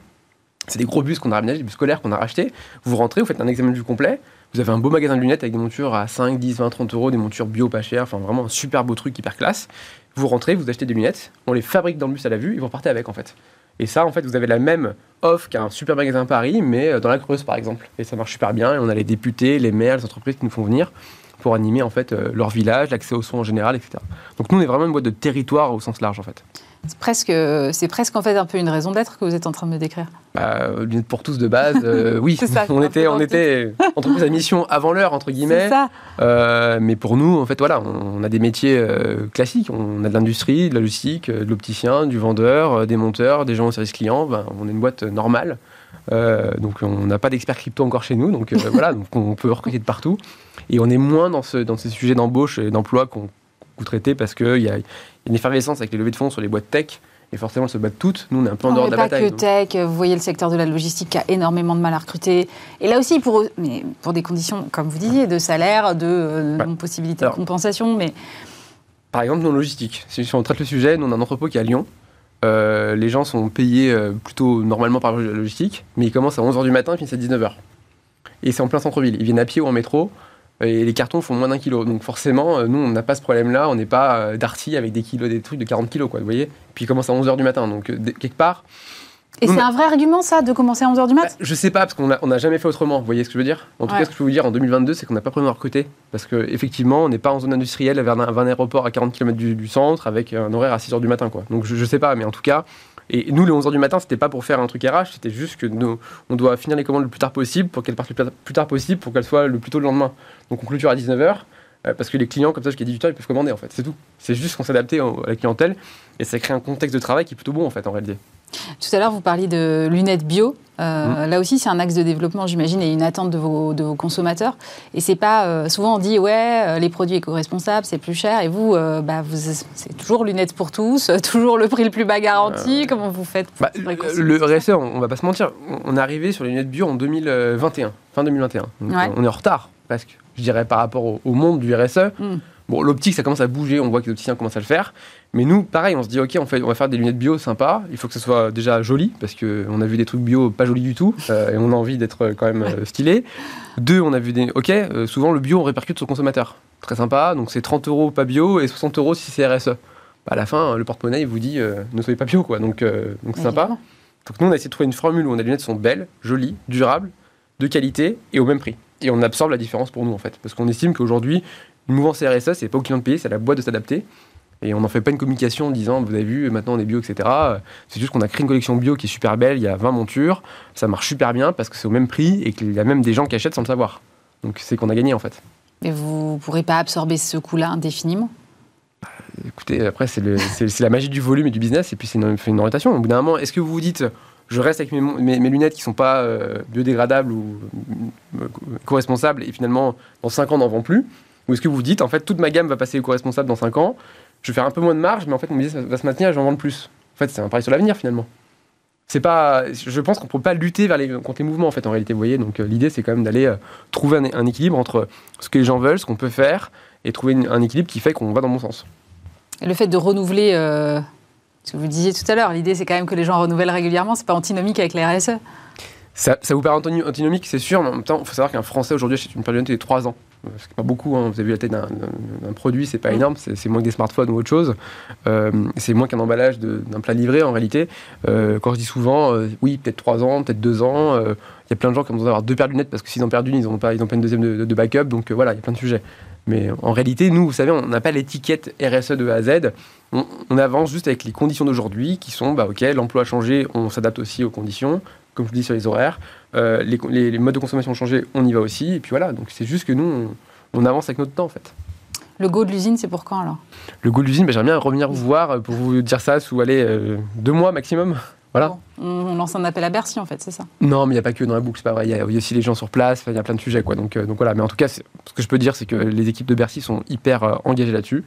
c'est des gros bus qu'on a ramenés, des bus scolaires qu'on a rachetés. Vous rentrez, vous faites un examen vue complet. Vous avez un beau magasin de lunettes avec des montures à 5, 10, 20, 30 euros, des montures bio pas chères, enfin vraiment un super beau truc hyper classe. Vous rentrez, vous achetez des lunettes, on les fabrique dans le bus à la vue et vous repartez avec en fait. Et ça, en fait, vous avez la même offre qu'un super magasin à Paris, mais euh, dans la Creuse par exemple. Et ça marche super bien. Et on a les députés, les maires, les entreprises qui nous font venir pour animer en fait euh, leur village, l'accès aux soins en général, etc. Donc nous, on est vraiment une boîte de territoire au sens large en fait. C'est presque, c'est presque en fait un peu une raison d'être que vous êtes en train de me décrire. Bah, euh, lunettes pour tous de base, euh, oui. C'est ça, on était, on était entreprise à mission avant l'heure entre C'est guillemets. ça. Euh, mais pour nous, en fait, voilà, on, on a des métiers euh, classiques. On a de l'industrie, de la logistique, de l'opticien, du vendeur, des monteurs, des gens au service client. Ben, on est une boîte normale. Donc on n'a pas d'experts crypto encore chez nous. Donc voilà, donc on peut recruter de partout. Et on est moins dans, ce, dans ces sujets d'embauche et d'emploi qu'on qu'on traitait parce qu'il y a une effervescence avec les levées de fonds sur les boîtes tech. Et forcément, elles se battent toutes. Nous, on est un peu en dehors de la pas bataille. que donc. tech, vous voyez le secteur de la logistique qui a énormément de mal à recruter. Et là aussi, pour, mais pour des conditions, comme vous disiez, de salaire, de euh, Ouais. Alors- de compensation. Mais Par exemple, non logistique. Si on traite le sujet, nous on a un entrepôt qui est à Lyon. Euh, les gens sont payés euh, plutôt normalement par la logistique, mais ils commencent à 11h du matin et finissent à 19h. Et c'est en plein centre-ville. Ils viennent à pied ou en métro, et les cartons font moins d'un kilo. Donc forcément, euh, nous, on n'a pas ce problème-là. On n'est pas euh, Darty avec des kilos, des trucs de 40 kilos, quoi, vous voyez Puis ils commencent à 11h du matin. Donc euh, quelque part, Et c'est un vrai argument, ça, de commencer à 11h du Bah, mat je sais pas, parce qu'on n'a on a jamais fait autrement. Vous voyez ce que je veux dire En tout Ouais. cas, ce que je peux vous dire en 2022, c'est qu'on n'a pas prévu de recruter. Parce qu'effectivement, on n'est pas en zone industrielle vers un, vers un aéroport à 40 km du, du centre avec un horaire à 6h du matin. Quoi. Donc je, je sais pas, mais en tout cas. Et nous, les 11h du matin, c'était pas pour faire un truc RH, c'était juste que nous, on doit finir les commandes le plus tard possible pour qu'elles partent le plus tard- possible pour qu'elles soient le plus tôt le lendemain. Donc on clôture à 19h. Parce que les clients, comme ça, jusqu'à 18h, ils peuvent commander en fait, c'est tout. C'est juste qu'on s'adapte à la clientèle et ça crée un contexte de travail qui est plutôt bon en fait en réalité. Tout à l'heure, vous parliez de lunettes bio. Euh, Là aussi, c'est un axe de développement, j'imagine, et une attente de vos, de vos consommateurs. Et c'est pas. euh, souvent, on dit, ouais, euh, les produits éco-responsables, c'est plus cher. Et vous, euh, bah, vous c'est toujours lunettes pour tous, euh, toujours le prix le plus bas garanti. Comment vous faites pour- Bah, le, RSE, on, on va pas se mentir, on- est arrivé sur les lunettes bio en 2021, fin 2021. Donc, Ouais. euh, on est en retard, presque, je dirais, par rapport au, au monde du RSE. Mm. Bon, l'optique, ça commence à bouger, on voit que les opticiens commencent à le faire. Mais nous, pareil, on se dit, ok, on, fait, on va faire des lunettes bio sympas. Il faut que ce soit déjà joli, parce qu'on a vu des trucs bio pas jolis du tout, euh, et on a envie d'être quand même euh, stylé. Deux, on a vu des. Ok, euh, souvent le bio, on répercute sur le consommateur. Très sympa, donc c'est 30 euros pas bio et 60 euros si c'est RSE. Bah, à la fin, le porte-monnaie, il vous dit, euh, ne soyez pas bio, quoi. Donc, donc c'est sympa. Donc nous, on a essayé de trouver une formule où on a des lunettes qui sont belles, jolies, durables, de qualité et au même prix. Et on absorbe la différence pour nous, en fait. Parce qu'on estime qu'aujourd'hui, une mouvance RSE, c'est pas au client de payer, c'est à la boîte de s'adapter. Et on n'en fait pas une communication en disant, vous avez vu, maintenant on est bio, etc. C'est juste qu'on a créé une collection bio qui est super belle, il y a 20 montures, ça marche super bien parce que c'est au même prix et qu'il y a même des gens qui achètent sans le savoir. Donc c'est qu'on a gagné, en fait. Mais vous ne pourrez pas absorber ce coût-là indéfiniment? Écoutez, après, c'est la magie du volume et du business, et puis c'est une, une orientation. Au bout d'un moment, est-ce que vous vous dites, je reste avec mes, lunettes qui sont pas euh, biodégradables ou euh, co-responsables, et finalement, dans 5 ans, n'en vend plus Ou est-ce que vous dites, en fait, toute ma gamme va passer co-responsable dans 5 ans, je vais faire un peu moins de marge, mais en fait, mon business va se maintenir et je vais en vendre plus En fait, c'est un pari sur l'avenir, finalement. C'est pas, je pense qu'on ne peut pas lutter contre les mouvements, en fait, en réalité, vous voyez. Donc, euh, l'idée, c'est quand même d'aller euh, trouver un, équilibre entre ce que les gens veulent, ce qu'on peut faire, et trouver un équilibre qui fait qu'on va dans le bon sens. Le fait de renouveler, que vous disiez tout à l'heure, l'idée c'est quand même que les gens renouvellent régulièrement, c'est pas antinomique avec les RSE. Ça, ça vous paraît antinomique, c'est sûr, mais en même temps, il faut savoir qu'un Français aujourd'hui achète une paire de lunettes tous les 3 ans. Euh, C'est pas beaucoup, hein. vous avez vu la taille d'un- produit, c'est pas Mm. énorme, c'est moins que des smartphones ou autre chose. Euh, c'est moins qu'un emballage d'un plat livré en réalité. Euh, quand je dis souvent, euh, oui, peut-être 3 ans, peut-être 2 ans, il y a plein de gens qui ont besoin d'avoir deux paires de lunettes parce que s'ils en perdent une, ils n'ont pas, ils ont pas une deuxième de, de- de backup, donc voilà, il y a plein de sujets. Mais en réalité, nous, vous savez, on n'a pas l'étiquette RSE de A à Z. On, on avance juste avec les conditions d'aujourd'hui qui sont, bah ok, l'emploi a changé, on s'adapte aussi aux conditions, comme je vous dis sur les horaires. Euh, les, les- les modes de consommation ont changé, on y va aussi. Et puis voilà, donc c'est juste que nous, on, on avance avec notre temps en fait. Le go de l'usine, c'est pour quand alors? Le goût de l'usine, bah, j'aimerais bien revenir vous voir pour vous dire ça sous allez, euh, deux mois maximum. Voilà. Bon, on, lance un appel à Bercy en fait, c'est ça? Non, mais il n'y a pas que dans la boucle, c'est pas vrai. Il y, a il y a aussi les gens sur place, il y a plein de sujets. Quoi. Donc, euh, donc voilà, mais en tout cas, ce que je peux dire, c'est que les équipes de Bercy sont hyper euh, engagées là-dessus.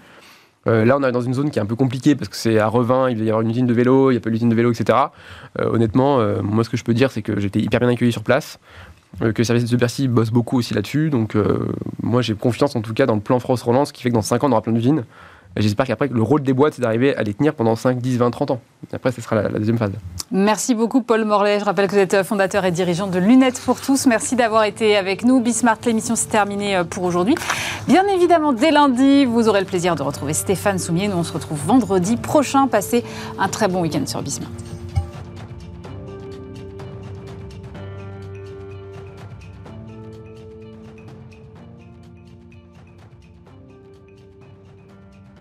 Euh, là, on est dans une zone qui est un peu compliquée parce que c'est à Revin, il va y avoir une usine de vélo, il n'y a pas l'usine de vélo, etc. Honnêtement, moi, ce que je peux dire, c'est que j'étais hyper bien accueilli sur place, que le service de Bercy bosse beaucoup aussi là-dessus. Donc, moi, j'ai confiance en tout cas dans le plan France Relance qui fait que dans 5 ans, on aura plein d'usines. J'espère qu'après, le rôle des boîtes, c'est d'arriver à les tenir pendant 5, 10, 20, 30 ans. Après, ce sera la, la deuxième phase. Merci beaucoup Paul Morlet. Je rappelle que vous êtes fondateur et dirigeant de Lunettes pour tous. Merci d'avoir été avec nous. Bismart, l'émission s'est terminée euh, pour aujourd'hui. Bien évidemment, dès lundi, vous aurez le plaisir de retrouver Stéphane Soumier. Nous, on se retrouve vendredi prochain. Passez un très bon week-end sur Bismart.